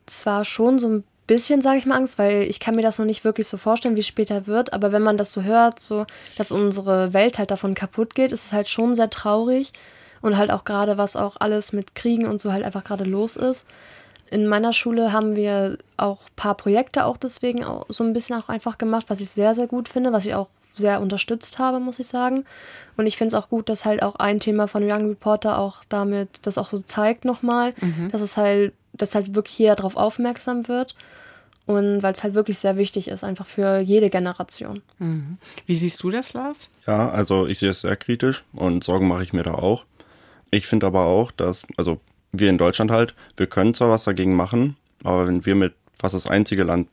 zwar schon so ein bisschen, sage ich mal, Angst, weil ich kann mir das noch nicht wirklich so vorstellen, wie es später wird. Aber wenn man das so hört, so, dass unsere Welt halt davon kaputt geht, ist es halt schon sehr traurig. Und halt auch gerade, was auch alles mit Kriegen und so halt einfach gerade los ist. In meiner Schule haben wir auch ein paar Projekte auch deswegen auch so ein bisschen auch einfach gemacht, was ich sehr, sehr gut finde, was ich auch sehr unterstützt habe, muss ich sagen. Und ich finde es auch gut, dass halt auch ein Thema von Young Reporter auch damit das auch so zeigt nochmal, mhm. dass es halt, dass halt wirklich jeder darauf aufmerksam wird. Und weil es halt wirklich sehr wichtig ist, einfach für jede Generation. Mhm. Wie siehst du das, Lars? Ja, also ich sehe es sehr kritisch und Sorgen mache ich mir da auch. Ich finde aber auch, dass, also wir in Deutschland halt, wir können zwar was dagegen machen, aber wenn wir mit fast das einzige Land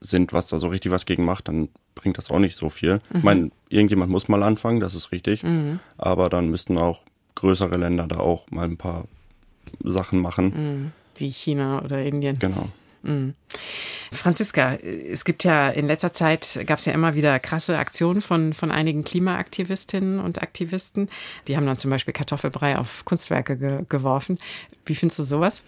sind, was da so richtig was gegen macht, dann bringt das auch nicht so viel. Mhm. Ich meine, irgendjemand muss mal anfangen, das ist richtig. Mhm. Aber dann müssten auch größere Länder da auch mal ein paar Sachen machen. Wie China oder Indien. Genau. Mhm. Franziska, es gibt ja in letzter Zeit gab es ja immer wieder krasse Aktionen von, von einigen Klimaaktivistinnen und Aktivisten. Die haben dann zum Beispiel Kartoffelbrei auf Kunstwerke ge geworfen. Wie findest du sowas?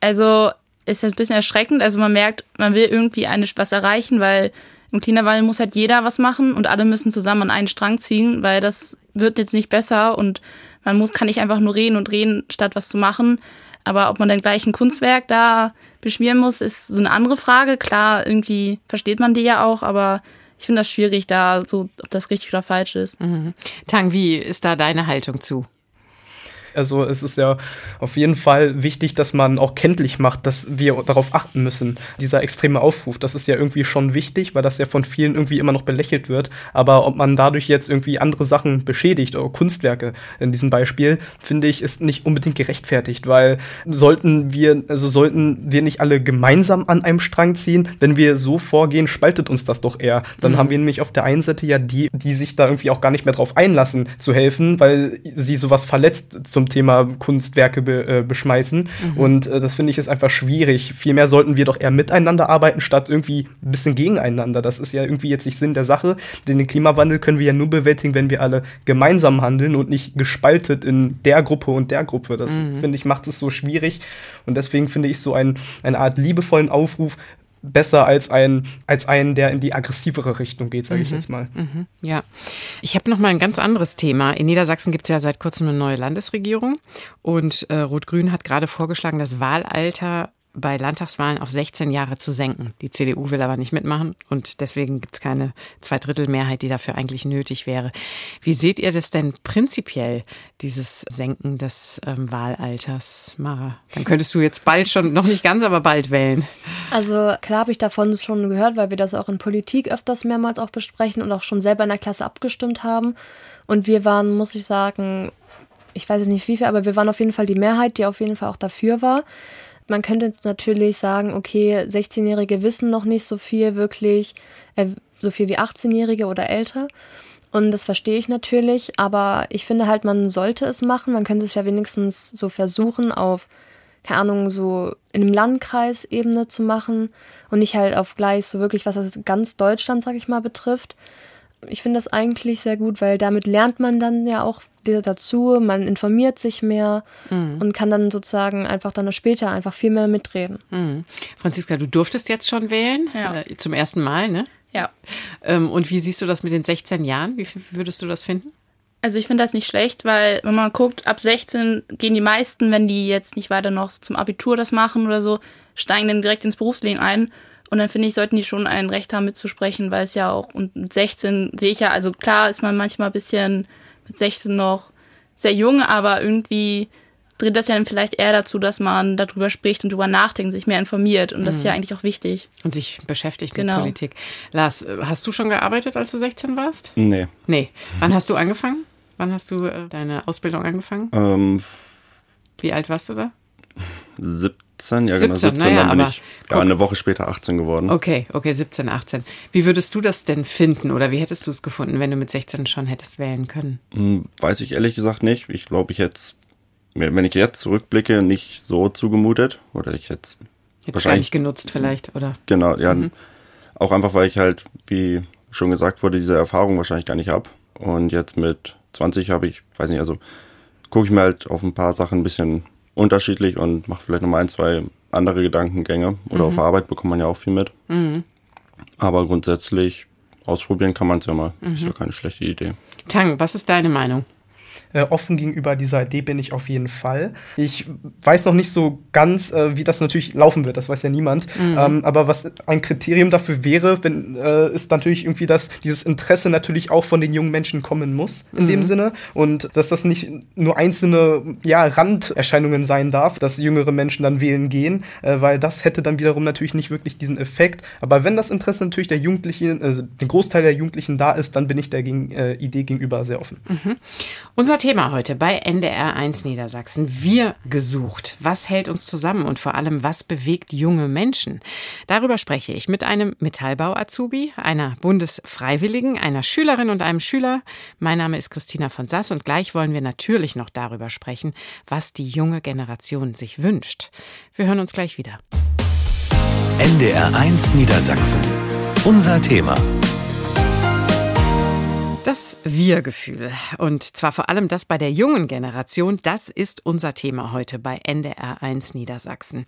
Also ist das ein bisschen erschreckend. Also man merkt, man will irgendwie eine, was erreichen, weil im Klimawandel muss halt jeder was machen und alle müssen zusammen an einen Strang ziehen, weil das wird jetzt nicht besser und man muss, kann nicht einfach nur reden und reden, statt was zu machen. Aber ob man dann gleich ein Kunstwerk da beschmieren muss, ist so eine andere Frage. Klar, irgendwie versteht man die ja auch, aber ich finde das schwierig, da so, ob das richtig oder falsch ist. Mhm. Tang, wie ist da deine Haltung zu? Also es ist ja auf jeden Fall wichtig, dass man auch kenntlich macht, dass wir darauf achten müssen. Dieser extreme Aufruf, das ist ja irgendwie schon wichtig, weil das ja von vielen irgendwie immer noch belächelt wird. Aber ob man dadurch jetzt irgendwie andere Sachen beschädigt oder Kunstwerke in diesem Beispiel, finde ich, ist nicht unbedingt gerechtfertigt, weil sollten wir, also sollten wir nicht alle gemeinsam an einem Strang ziehen, wenn wir so vorgehen, spaltet uns das doch eher. Dann mhm. haben wir nämlich auf der einen Seite ja die, die sich da irgendwie auch gar nicht mehr drauf einlassen zu helfen, weil sie sowas verletzt zum Thema Kunstwerke be, äh, beschmeißen. Mhm. Und äh, das finde ich ist einfach schwierig. Vielmehr sollten wir doch eher miteinander arbeiten, statt irgendwie ein bisschen gegeneinander. Das ist ja irgendwie jetzt nicht Sinn der Sache. Denn den Klimawandel können wir ja nur bewältigen, wenn wir alle gemeinsam handeln und nicht gespaltet in der Gruppe und der Gruppe. Das mhm. finde ich macht es so schwierig. Und deswegen finde ich so ein, eine Art liebevollen Aufruf, besser als ein als einen, der in die aggressivere Richtung geht, sage ich mhm. jetzt mal. Mhm. Ja, ich habe noch mal ein ganz anderes Thema. In Niedersachsen gibt es ja seit kurzem eine neue Landesregierung und äh, Rot-Grün hat gerade vorgeschlagen, das Wahlalter bei Landtagswahlen auf 16 Jahre zu senken. Die CDU will aber nicht mitmachen und deswegen gibt es keine Zweidrittelmehrheit, die dafür eigentlich nötig wäre. Wie seht ihr das denn prinzipiell, dieses Senken des ähm, Wahlalters, Mara? Dann könntest du jetzt bald schon, noch nicht ganz, aber bald wählen. Also klar habe ich davon schon gehört, weil wir das auch in Politik öfters mehrmals auch besprechen und auch schon selber in der Klasse abgestimmt haben. Und wir waren, muss ich sagen, ich weiß es nicht wie viel, aber wir waren auf jeden Fall die Mehrheit, die auf jeden Fall auch dafür war man könnte jetzt natürlich sagen, okay, 16-Jährige wissen noch nicht so viel wirklich, äh, so viel wie 18-Jährige oder älter. Und das verstehe ich natürlich, aber ich finde halt, man sollte es machen. Man könnte es ja wenigstens so versuchen, auf, keine Ahnung, so in einem Landkreisebene zu machen und nicht halt auf gleich so wirklich, was das ganz Deutschland, sag ich mal, betrifft ich finde das eigentlich sehr gut, weil damit lernt man dann ja auch dazu, man informiert sich mehr mhm. und kann dann sozusagen einfach dann später einfach viel mehr mitreden. Mhm. Franziska, du durftest jetzt schon wählen, ja. äh, zum ersten Mal, ne? Ja. Ähm, und wie siehst du das mit den 16 Jahren? Wie würdest du das finden? Also ich finde das nicht schlecht, weil wenn man guckt, ab 16 gehen die meisten, wenn die jetzt nicht weiter noch zum Abitur das machen oder so, steigen dann direkt ins Berufsleben ein. Und dann finde ich, sollten die schon ein Recht haben mitzusprechen, weil es ja auch, und mit 16 sehe ich ja, also klar ist man manchmal ein bisschen mit 16 noch sehr jung, aber irgendwie dreht das ja dann vielleicht eher dazu, dass man darüber spricht und darüber nachdenkt, sich mehr informiert. Und das ist ja mhm. eigentlich auch wichtig. Und sich beschäftigt genau. mit Politik. Lars, hast du schon gearbeitet, als du 16 warst? Nee. Nee. Wann hast du angefangen? Wann hast du äh, deine Ausbildung angefangen? Ähm, Wie alt warst du da? 17 17, ja genau, 17, naja, dann bin ich ja, eine Woche später 18 geworden. Okay, okay, 17, 18. Wie würdest du das denn finden oder wie hättest du es gefunden, wenn du mit 16 schon hättest wählen können? Hm, weiß ich ehrlich gesagt nicht. Ich glaube, ich hätte wenn ich jetzt zurückblicke, nicht so zugemutet oder ich hätte Jetzt gar nicht genutzt vielleicht, oder? Genau, ja. Mhm. Auch einfach, weil ich halt, wie schon gesagt wurde, diese Erfahrung wahrscheinlich gar nicht habe. Und jetzt mit 20 habe ich, weiß nicht, also gucke ich mir halt auf ein paar Sachen ein bisschen unterschiedlich und mache vielleicht nochmal ein, zwei andere Gedankengänge. Oder mhm. auf Arbeit bekommt man ja auch viel mit. Mhm. Aber grundsätzlich ausprobieren kann man es ja mal. Mhm. Ist doch keine schlechte Idee. Tang, was ist deine Meinung? Äh, offen gegenüber dieser Idee bin ich auf jeden Fall. Ich weiß noch nicht so ganz, äh, wie das natürlich laufen wird, das weiß ja niemand. Mhm. Ähm, aber was ein Kriterium dafür wäre, wenn, äh, ist natürlich irgendwie, dass dieses Interesse natürlich auch von den jungen Menschen kommen muss, in mhm. dem Sinne. Und dass das nicht nur einzelne ja, Randerscheinungen sein darf, dass jüngere Menschen dann wählen gehen, äh, weil das hätte dann wiederum natürlich nicht wirklich diesen Effekt. Aber wenn das Interesse natürlich der Jugendlichen, also den Großteil der Jugendlichen da ist, dann bin ich der äh, Idee gegenüber sehr offen. Mhm. Unser Thema heute bei NDR1 Niedersachsen. Wir gesucht. Was hält uns zusammen und vor allem, was bewegt junge Menschen? Darüber spreche ich mit einem Metallbau-Azubi, einer Bundesfreiwilligen, einer Schülerin und einem Schüler. Mein Name ist Christina von Sass und gleich wollen wir natürlich noch darüber sprechen, was die junge Generation sich wünscht. Wir hören uns gleich wieder. NDR1 Niedersachsen. Unser Thema. Das Wir-Gefühl. Und zwar vor allem das bei der jungen Generation. Das ist unser Thema heute bei NDR1 Niedersachsen.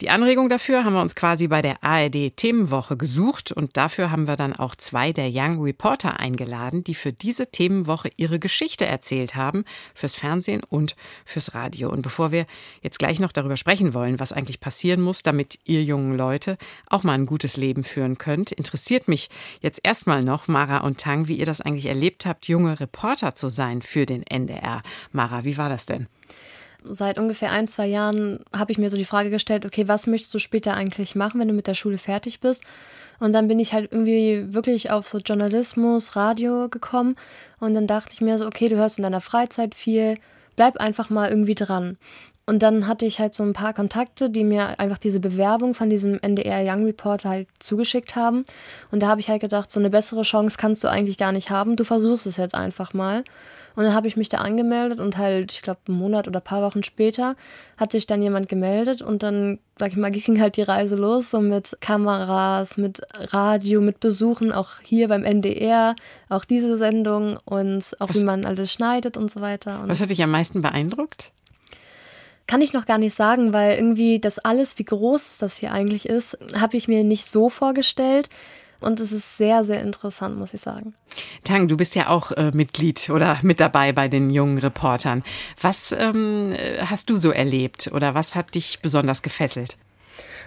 Die Anregung dafür haben wir uns quasi bei der ARD Themenwoche gesucht und dafür haben wir dann auch zwei der Young Reporter eingeladen, die für diese Themenwoche ihre Geschichte erzählt haben, fürs Fernsehen und fürs Radio. Und bevor wir jetzt gleich noch darüber sprechen wollen, was eigentlich passieren muss, damit ihr jungen Leute auch mal ein gutes Leben führen könnt, interessiert mich jetzt erstmal noch, Mara und Tang, wie ihr das eigentlich erlebt habt, junge Reporter zu sein für den NDR. Mara, wie war das denn? Seit ungefähr ein, zwei Jahren habe ich mir so die Frage gestellt, okay, was möchtest du später eigentlich machen, wenn du mit der Schule fertig bist? Und dann bin ich halt irgendwie wirklich auf so Journalismus, Radio gekommen. Und dann dachte ich mir so, okay, du hörst in deiner Freizeit viel, bleib einfach mal irgendwie dran. Und dann hatte ich halt so ein paar Kontakte, die mir einfach diese Bewerbung von diesem NDR Young Reporter halt zugeschickt haben. Und da habe ich halt gedacht, so eine bessere Chance kannst du eigentlich gar nicht haben. Du versuchst es jetzt einfach mal. Und dann habe ich mich da angemeldet und halt, ich glaube, einen Monat oder ein paar Wochen später hat sich dann jemand gemeldet und dann, sag ich mal, ging halt die Reise los, so mit Kameras, mit Radio, mit Besuchen, auch hier beim NDR, auch diese Sendung und auch was, wie man alles schneidet und so weiter. Und was hat dich am meisten beeindruckt? Kann ich noch gar nicht sagen, weil irgendwie das alles, wie groß das hier eigentlich ist, habe ich mir nicht so vorgestellt. Und es ist sehr, sehr interessant, muss ich sagen. Tang, du bist ja auch äh, Mitglied oder mit dabei bei den jungen Reportern. Was ähm, hast du so erlebt oder was hat dich besonders gefesselt?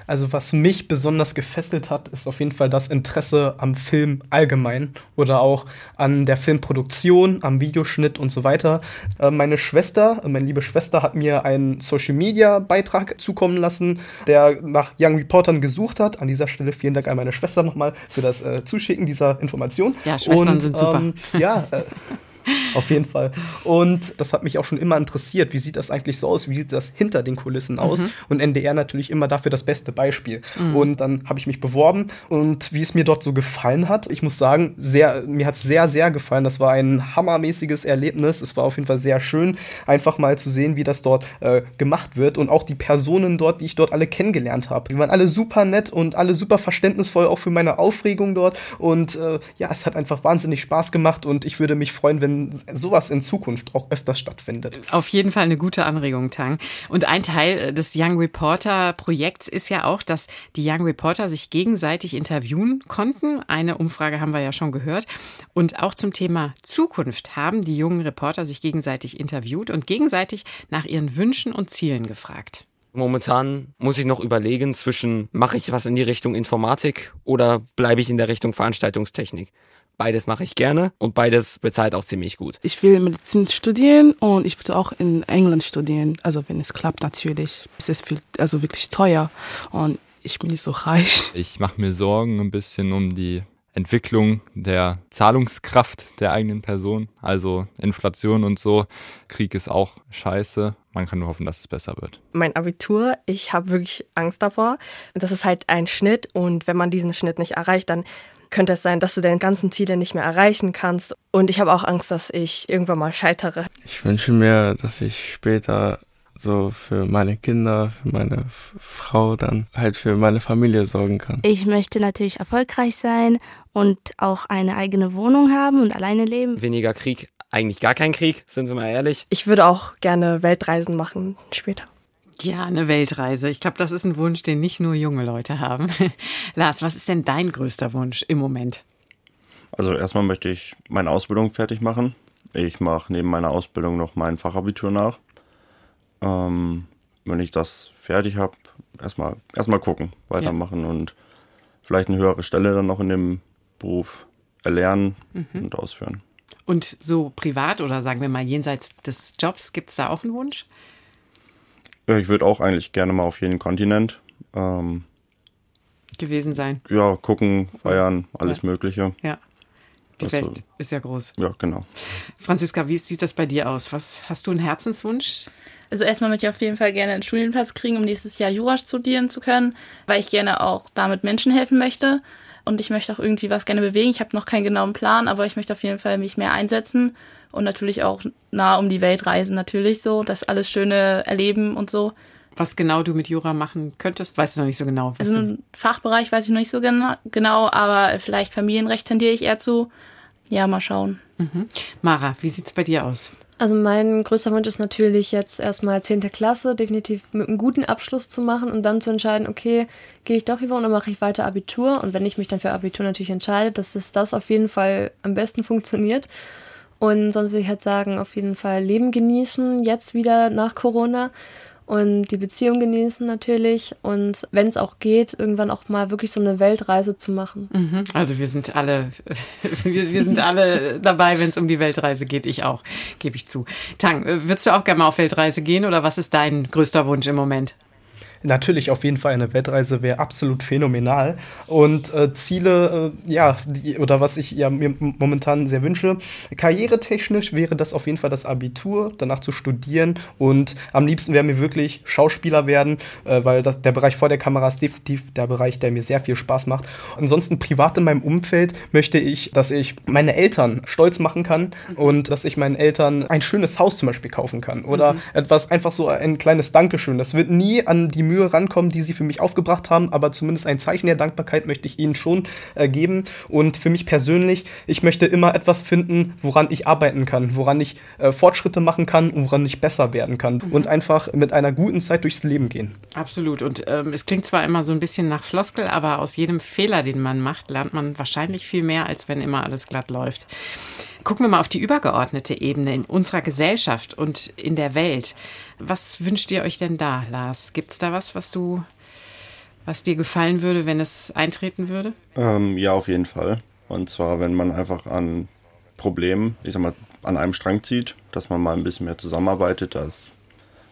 Also was mich besonders gefesselt hat, ist auf jeden Fall das Interesse am Film allgemein oder auch an der Filmproduktion, am Videoschnitt und so weiter. Äh, meine Schwester, meine liebe Schwester, hat mir einen Social-Media-Beitrag zukommen lassen, der nach Young Reportern gesucht hat. An dieser Stelle vielen Dank an meine Schwester nochmal für das äh, Zuschicken dieser Information. Ja, Schwestern und, sind super. Ähm, ja, äh, Auf jeden Fall. Und das hat mich auch schon immer interessiert. Wie sieht das eigentlich so aus? Wie sieht das hinter den Kulissen aus? Mhm. Und NDR natürlich immer dafür das beste Beispiel. Mhm. Und dann habe ich mich beworben und wie es mir dort so gefallen hat, ich muss sagen, sehr, mir hat es sehr, sehr gefallen. Das war ein hammermäßiges Erlebnis. Es war auf jeden Fall sehr schön, einfach mal zu sehen, wie das dort äh, gemacht wird und auch die Personen dort, die ich dort alle kennengelernt habe. Die waren alle super nett und alle super verständnisvoll auch für meine Aufregung dort. Und äh, ja, es hat einfach wahnsinnig Spaß gemacht und ich würde mich freuen, wenn sowas in Zukunft auch öfters stattfindet. Auf jeden Fall eine gute Anregung, Tang. Und ein Teil äh, des Young Reporter Projekts ist ja auch, dass die Young Reporter sich gegenseitig interviewen konnten. Eine Umfrage haben wir ja schon gehört. Und auch zum Thema Zukunft haben die jungen Reporter sich gegenseitig interviewt und gegenseitig nach ihren Wünschen und Zielen gefragt. Momentan muss ich noch überlegen zwischen, mache ich was in die Richtung Informatik oder bleibe ich in der Richtung Veranstaltungstechnik. Beides mache ich gerne und beides bezahlt auch ziemlich gut. Ich will Medizin studieren und ich will auch in England studieren. Also wenn es klappt natürlich. Es ist viel, also wirklich teuer und ich bin nicht so reich. Ich mache mir Sorgen ein bisschen um die Entwicklung der Zahlungskraft der eigenen Person, also Inflation und so. Krieg ist auch scheiße man kann nur hoffen, dass es besser wird. Mein Abitur, ich habe wirklich Angst davor. Das ist halt ein Schnitt und wenn man diesen Schnitt nicht erreicht, dann könnte es sein, dass du deine ganzen Ziele nicht mehr erreichen kannst. Und ich habe auch Angst, dass ich irgendwann mal scheitere. Ich wünsche mir, dass ich später so für meine Kinder, für meine Frau, dann halt für meine Familie sorgen kann. Ich möchte natürlich erfolgreich sein und auch eine eigene Wohnung haben und alleine leben. Weniger Krieg, eigentlich gar kein Krieg, sind wir mal ehrlich. Ich würde auch gerne Weltreisen machen später. Ja, eine Weltreise. Ich glaube, das ist ein Wunsch, den nicht nur junge Leute haben. Lars, was ist denn dein größter Wunsch im Moment? Also erstmal möchte ich meine Ausbildung fertig machen. Ich mache neben meiner Ausbildung noch mein Fachabitur nach. Ähm, wenn ich das fertig habe, erstmal erstmal gucken, weitermachen ja. und vielleicht eine höhere Stelle dann noch in dem Beruf erlernen mhm. und ausführen. Und so privat oder sagen wir mal jenseits des Jobs, gibt es da auch einen Wunsch? Ja, ich würde auch eigentlich gerne mal auf jeden Kontinent ähm, gewesen sein. Ja, gucken, feiern, alles ja. Mögliche. Ja. Die das Welt so, ist ja groß. Ja, genau. Franziska, wie sieht das bei dir aus? Was hast du einen Herzenswunsch? Also erstmal möchte ich auf jeden Fall gerne einen Studienplatz kriegen, um nächstes Jahr Jura studieren zu können, weil ich gerne auch damit Menschen helfen möchte. Und ich möchte auch irgendwie was gerne bewegen. Ich habe noch keinen genauen Plan, aber ich möchte auf jeden Fall mich mehr einsetzen und natürlich auch nah um die Welt reisen, natürlich so, das alles Schöne erleben und so. Was genau du mit Jura machen könntest, weißt du noch nicht so genau. Also im Fachbereich weiß ich noch nicht so genau, aber vielleicht Familienrecht tendiere ich eher zu. Ja, mal schauen. Mhm. Mara, wie sieht es bei dir aus? Also mein größter Wunsch ist natürlich jetzt erstmal 10. Klasse, definitiv mit einem guten Abschluss zu machen und dann zu entscheiden, okay, gehe ich doch lieber oder mache ich weiter Abitur? Und wenn ich mich dann für Abitur natürlich entscheide, dass es das auf jeden Fall am besten funktioniert. Und sonst würde ich halt sagen, auf jeden Fall Leben genießen, jetzt wieder nach Corona und die Beziehung genießen natürlich und wenn es auch geht, irgendwann auch mal wirklich so eine Weltreise zu machen. Mhm. Also wir sind alle, wir, wir sind alle dabei, wenn es um die Weltreise geht. Ich auch, gebe ich zu. Tang, äh, würdest du auch gerne mal auf Weltreise gehen oder was ist dein größter Wunsch im Moment? Natürlich, auf jeden Fall eine Weltreise wäre absolut phänomenal. Und äh, Ziele, äh, ja, die, oder was ich ja mir momentan sehr wünsche, karrieretechnisch wäre das auf jeden Fall das Abitur, danach zu studieren. Und am liebsten wäre mir wirklich Schauspieler werden, äh, weil das, der Bereich vor der Kamera ist definitiv der Bereich, der mir sehr viel Spaß macht. Ansonsten privat in meinem Umfeld möchte ich, dass ich meine Eltern stolz machen kann und dass ich meinen Eltern ein schönes Haus zum Beispiel kaufen kann. Oder mhm. etwas, einfach so ein kleines Dankeschön. Das wird nie an die Mühe rankommen, die sie für mich aufgebracht haben, aber zumindest ein Zeichen der Dankbarkeit möchte ich ihnen schon äh, geben. Und für mich persönlich, ich möchte immer etwas finden, woran ich arbeiten kann, woran ich äh, Fortschritte machen kann und woran ich besser werden kann mhm. und einfach mit einer guten Zeit durchs Leben gehen. Absolut. Und ähm, es klingt zwar immer so ein bisschen nach Floskel, aber aus jedem Fehler, den man macht, lernt man wahrscheinlich viel mehr, als wenn immer alles glatt läuft. Gucken wir mal auf die übergeordnete Ebene in unserer Gesellschaft und in der Welt. Was wünscht ihr euch denn da, Lars? Gibt es da was, was du, was dir gefallen würde, wenn es eintreten würde? Ähm, ja, auf jeden Fall. Und zwar, wenn man einfach an Problemen, ich sag mal, an einem Strang zieht, dass man mal ein bisschen mehr zusammenarbeitet, dass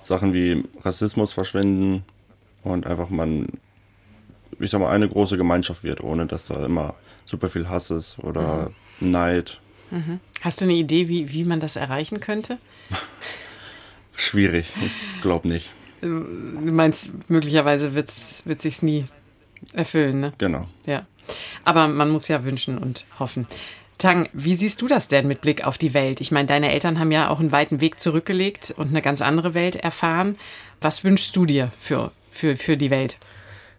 Sachen wie Rassismus verschwinden und einfach man, ich sag mal, eine große Gemeinschaft wird, ohne dass da immer super viel Hass ist oder mhm. Neid Mhm. Hast du eine Idee, wie, wie man das erreichen könnte? Schwierig, ich glaube nicht. Du meinst, möglicherweise wird es sich nie erfüllen, ne? Genau. Ja. Aber man muss ja wünschen und hoffen. Tang, wie siehst du das denn mit Blick auf die Welt? Ich meine, deine Eltern haben ja auch einen weiten Weg zurückgelegt und eine ganz andere Welt erfahren. Was wünschst du dir für, für, für die Welt?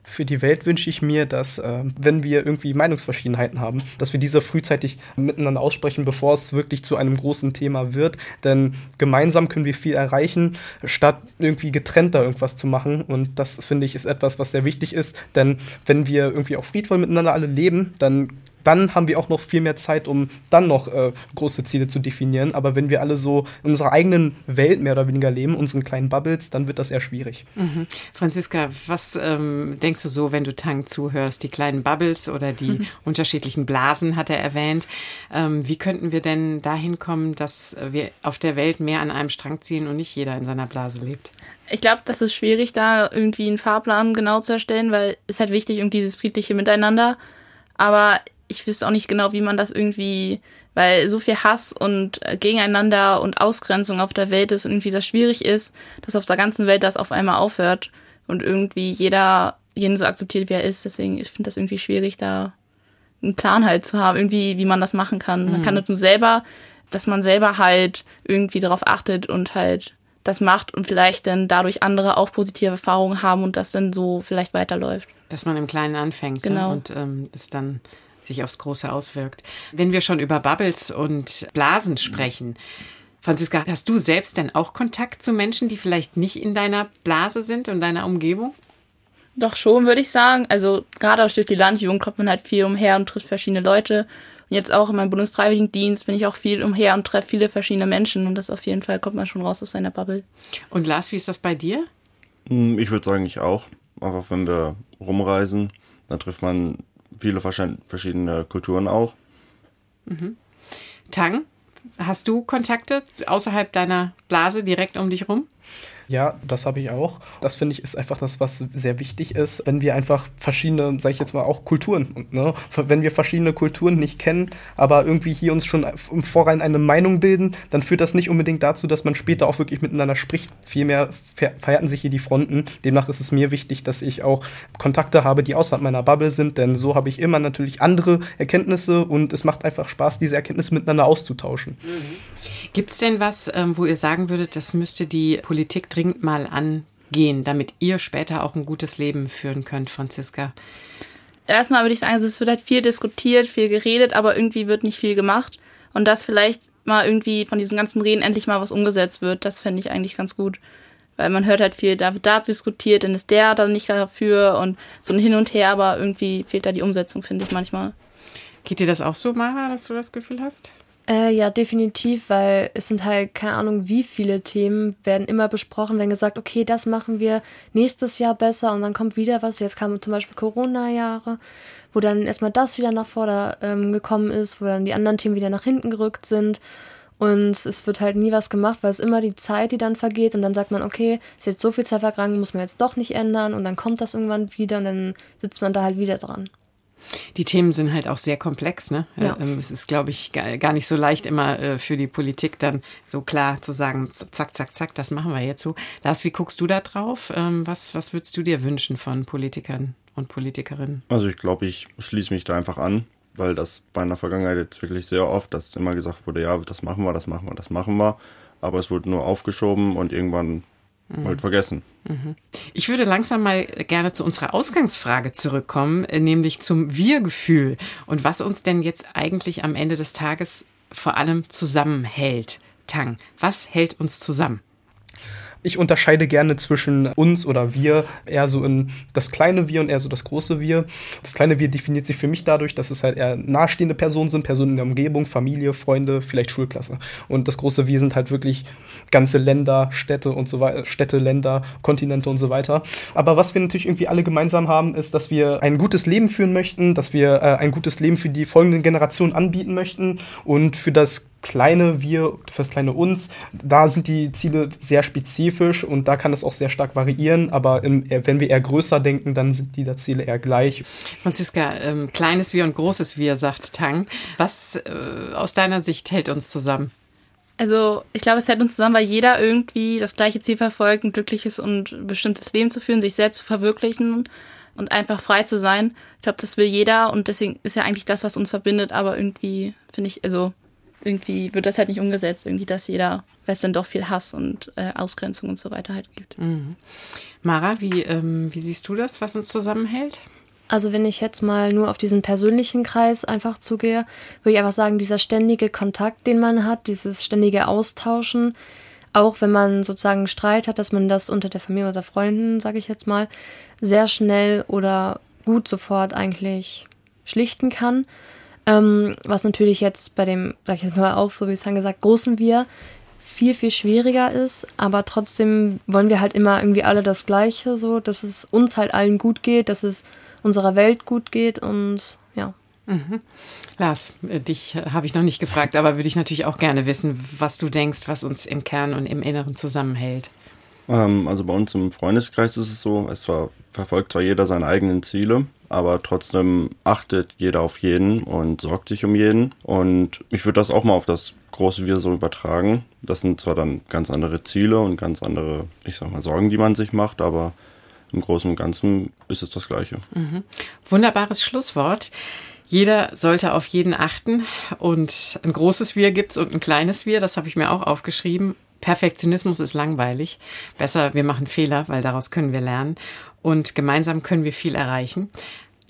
Für die Welt wünsche ich mir, dass, äh, wenn wir irgendwie Meinungsverschiedenheiten haben, dass wir diese frühzeitig miteinander aussprechen, bevor es wirklich zu einem großen Thema wird. Denn gemeinsam können wir viel erreichen, statt irgendwie getrennt da irgendwas zu machen. Und das, finde ich, ist etwas, was sehr wichtig ist. Denn wenn wir irgendwie auch friedvoll miteinander alle leben, dann dann haben wir auch noch viel mehr Zeit, um dann noch äh, große Ziele zu definieren. Aber wenn wir alle so in unserer eigenen Welt mehr oder weniger leben, unseren kleinen Bubbles, dann wird das eher schwierig. Mhm. Franziska, was ähm, denkst du so, wenn du Tang zuhörst? Die kleinen Bubbles oder die mhm. unterschiedlichen Blasen hat er erwähnt. Ähm, wie könnten wir denn dahin kommen, dass wir auf der Welt mehr an einem Strang ziehen und nicht jeder in seiner Blase lebt? Ich glaube, das ist schwierig, da irgendwie einen Fahrplan genau zu erstellen, weil es halt wichtig um dieses friedliche Miteinander. Aber ich wüsste auch nicht genau, wie man das irgendwie, weil so viel Hass und äh, Gegeneinander und Ausgrenzung auf der Welt ist und irgendwie das schwierig ist, dass auf der ganzen Welt das auf einmal aufhört und irgendwie jeder jeden so akzeptiert, wie er ist. Deswegen, ich finde das irgendwie schwierig, da einen Plan halt zu haben, irgendwie, wie man das machen kann. Man kann Mhm. das nur selber, dass man selber halt irgendwie darauf achtet und halt das macht und vielleicht dann dadurch andere auch positive Erfahrungen haben und das dann so vielleicht weiterläuft. Dass man im Kleinen anfängt Genau. ne? und ähm, es dann sich aufs Große auswirkt. Wenn wir schon über Bubbles und Blasen sprechen, Franziska, hast du selbst denn auch Kontakt zu Menschen, die vielleicht nicht in deiner Blase sind und deiner Umgebung? Doch schon, würde ich sagen. Also gerade auch durch die Landjugend kommt man halt viel umher und trifft verschiedene Leute. Und jetzt auch in meinem Bundesfreiwilligendienst bin ich auch viel umher und treffe viele verschiedene Menschen. Und das auf jeden Fall kommt man schon raus aus seiner Bubble. Und Lars, wie ist das bei dir? Hm, Ich würde sagen, ich auch. Einfach wenn wir rumreisen, dann trifft man viele verschieden- verschiedene Kulturen auch. Mhm. Tang, hast du Kontakte außerhalb deiner Blase direkt um dich rum? Ja, das habe ich auch. Das finde ich ist einfach das, was sehr wichtig ist, wenn wir einfach verschiedene, sage ich jetzt mal auch Kulturen, ne, wenn wir verschiedene Kulturen nicht kennen, aber irgendwie hier uns schon im Vorrein eine Meinung bilden, dann führt das nicht unbedingt dazu, dass man später auch wirklich miteinander spricht. Vielmehr ver verhärten sich hier die Fronten. Demnach ist es mir wichtig, dass ich auch Kontakte habe, die außerhalb meiner Bubble sind, denn so habe ich immer natürlich andere Erkenntnisse und es macht einfach Spaß, diese Erkenntnisse miteinander auszutauschen. Gibt es denn was, ähm, wo ihr sagen würdet, das müsste die Politik dringend mal angehen, damit ihr später auch ein gutes Leben führen könnt, Franziska? Erstmal würde ich sagen, es wird halt viel diskutiert, viel geredet, aber irgendwie wird nicht viel gemacht. Und dass vielleicht mal irgendwie von diesen ganzen Reden endlich mal was umgesetzt wird, das fände ich eigentlich ganz gut. Weil man hört halt viel, da wird da diskutiert, dann ist der dann nicht dafür und so ein Hin und Her, aber irgendwie fehlt da die Umsetzung, finde ich manchmal. Geht dir das auch so, Mara, dass du das Gefühl hast? Äh, ja, definitiv, weil es sind halt keine Ahnung, wie viele Themen werden immer besprochen, wenn gesagt, okay, das machen wir nächstes Jahr besser und dann kommt wieder was. Jetzt kamen zum Beispiel Corona-Jahre, wo dann erstmal das wieder nach vorne ähm, gekommen ist, wo dann die anderen Themen wieder nach hinten gerückt sind. Und es wird halt nie was gemacht, weil es immer die Zeit, die dann vergeht und dann sagt man, okay, ist jetzt so viel Zeit vergangen, muss man jetzt doch nicht ändern und dann kommt das irgendwann wieder und dann sitzt man da halt wieder dran. Die Themen sind halt auch sehr komplex. Ne? Ja. Ähm, Es ist, glaube ich, gar nicht so leicht immer äh, für die Politik dann so klar zu sagen, zack, zack, zack, das machen wir jetzt so. Lars, wie guckst du da drauf? Ähm, Was, was würdest du dir wünschen von Politikern und Politikerinnen? Also ich glaube, ich schließe mich da einfach an, weil das war in der Vergangenheit jetzt wirklich sehr oft, dass immer gesagt wurde, ja, das machen wir, das machen wir, das machen wir. Aber es wurde nur aufgeschoben und irgendwann Mhm. halt vergessen. Ich würde langsam mal gerne zu unserer Ausgangsfrage zurückkommen, äh, nämlich zum Wir-Gefühl und was uns denn jetzt eigentlich am Ende des Tages vor allem zusammenhält. Tang, was hält uns zusammen? Ich unterscheide gerne zwischen uns oder wir, eher so in das kleine Wir und eher so das große Wir. Das kleine Wir definiert sich für mich dadurch, dass es halt eher nahestehende Personen sind, Personen in der Umgebung, Familie, Freunde, vielleicht Schulklasse. Und das große Wir sind halt wirklich ganze Länder, Städte und so weiter, Städte, Länder, Kontinente und so weiter. Aber was wir natürlich irgendwie alle gemeinsam haben, ist, dass wir ein gutes Leben führen möchten, dass wir äh, ein gutes Leben für die folgenden Generationen anbieten möchten und für das kleine Wir, für das kleine Uns, da sind die Ziele sehr spezifisch und da kann es auch sehr stark variieren, aber im, wenn wir eher größer denken, dann sind die da Ziele eher gleich. Franziska, ähm, kleines Wir und großes Wir, sagt Tang. Was äh, aus deiner Sicht hält uns zusammen? Also, ich glaube, es hält uns zusammen, weil jeder irgendwie das gleiche Ziel verfolgt, ein glückliches und bestimmtes Leben zu führen, sich selbst zu verwirklichen und einfach frei zu sein. Ich glaube, das will jeder und deswegen ist ja eigentlich das, was uns verbindet, aber irgendwie finde ich, also irgendwie wird das halt nicht umgesetzt, irgendwie, dass jeder, weil es dann doch viel Hass und äh, Ausgrenzung und so weiter halt gibt. Mhm. Mara, wie, ähm, wie siehst du das, was uns zusammenhält? Also wenn ich jetzt mal nur auf diesen persönlichen Kreis einfach zugehe, würde ich einfach sagen, dieser ständige Kontakt, den man hat, dieses ständige Austauschen, auch wenn man sozusagen Streit hat, dass man das unter der Familie oder Freunden, sage ich jetzt mal, sehr schnell oder gut sofort eigentlich schlichten kann. Ähm, was natürlich jetzt bei dem, sag ich jetzt mal auch, so wie es dann gesagt, großen Wir viel, viel schwieriger ist, aber trotzdem wollen wir halt immer irgendwie alle das Gleiche, so, dass es uns halt allen gut geht, dass es unserer Welt gut geht und ja. Mhm. Lars, äh, dich äh, habe ich noch nicht gefragt, aber würde ich natürlich auch gerne wissen, was du denkst, was uns im Kern und im Inneren zusammenhält. Ähm, also bei uns im Freundeskreis ist es so, es ver verfolgt zwar jeder seine eigenen Ziele, aber trotzdem achtet jeder auf jeden und sorgt sich um jeden. Und ich würde das auch mal auf das große Wir so übertragen. Das sind zwar dann ganz andere Ziele und ganz andere, ich sag mal, Sorgen, die man sich macht, aber im Großen und Ganzen ist es das Gleiche. Mhm. Wunderbares Schlusswort. Jeder sollte auf jeden achten und ein großes Wir gibt's und ein kleines Wir, das habe ich mir auch aufgeschrieben. Perfektionismus ist langweilig. Besser, wir machen Fehler, weil daraus können wir lernen und gemeinsam können wir viel erreichen.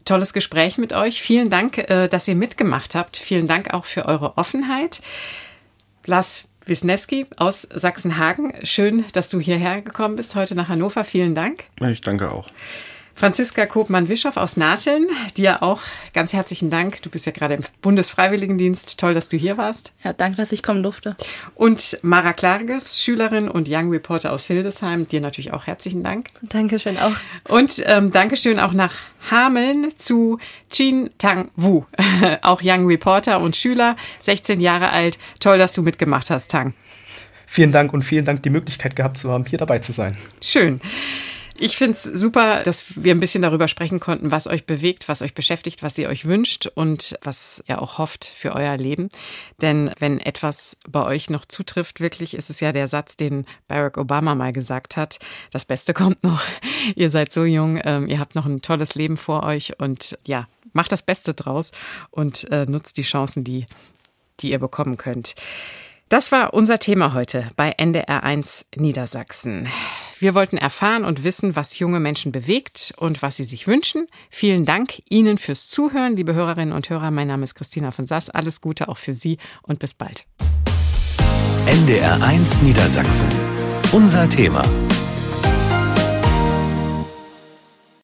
Tolles Gespräch mit euch. Vielen Dank, äh, dass ihr mitgemacht habt. Vielen Dank auch für eure Offenheit. Lars Wisniewski aus Sachsenhagen, schön, dass du hierher gekommen bist heute nach Hannover. Vielen Dank. Ich danke auch. Franziska Kopmann-Wischow aus Nateln, dir auch ganz herzlichen Dank. Du bist ja gerade im Bundesfreiwilligendienst. Toll, dass du hier warst. Ja, danke, dass ich kommen durfte. Und Mara Klarges, Schülerin und Young Reporter aus Hildesheim, dir natürlich auch herzlichen Dank. Dankeschön auch. Und ähm, Dankeschön auch nach Hameln zu Chin Tang Wu, auch Young Reporter und Schüler, 16 Jahre alt. Toll, dass du mitgemacht hast, Tang. Vielen Dank und vielen Dank, die Möglichkeit gehabt zu haben, hier dabei zu sein. Schön. Ich finde es super, dass wir ein bisschen darüber sprechen konnten, was euch bewegt, was euch beschäftigt, was ihr euch wünscht und was ihr auch hofft für euer Leben. Denn wenn etwas bei euch noch zutrifft, wirklich, ist es ja der Satz, den Barack Obama mal gesagt hat. Das Beste kommt noch. Ihr seid so jung, ähm, ihr habt noch ein tolles Leben vor euch und ja, macht das Beste draus und äh, nutzt die Chancen, die, die ihr bekommen könnt. Das war unser Thema heute bei NDR1 Niedersachsen. Wir wollten erfahren und wissen, was junge Menschen bewegt und was sie sich wünschen. Vielen Dank Ihnen fürs Zuhören, liebe Hörerinnen und Hörer. Mein Name ist Christina von Sass. Alles Gute auch für Sie und bis bald. NDR1 Niedersachsen. Unser Thema.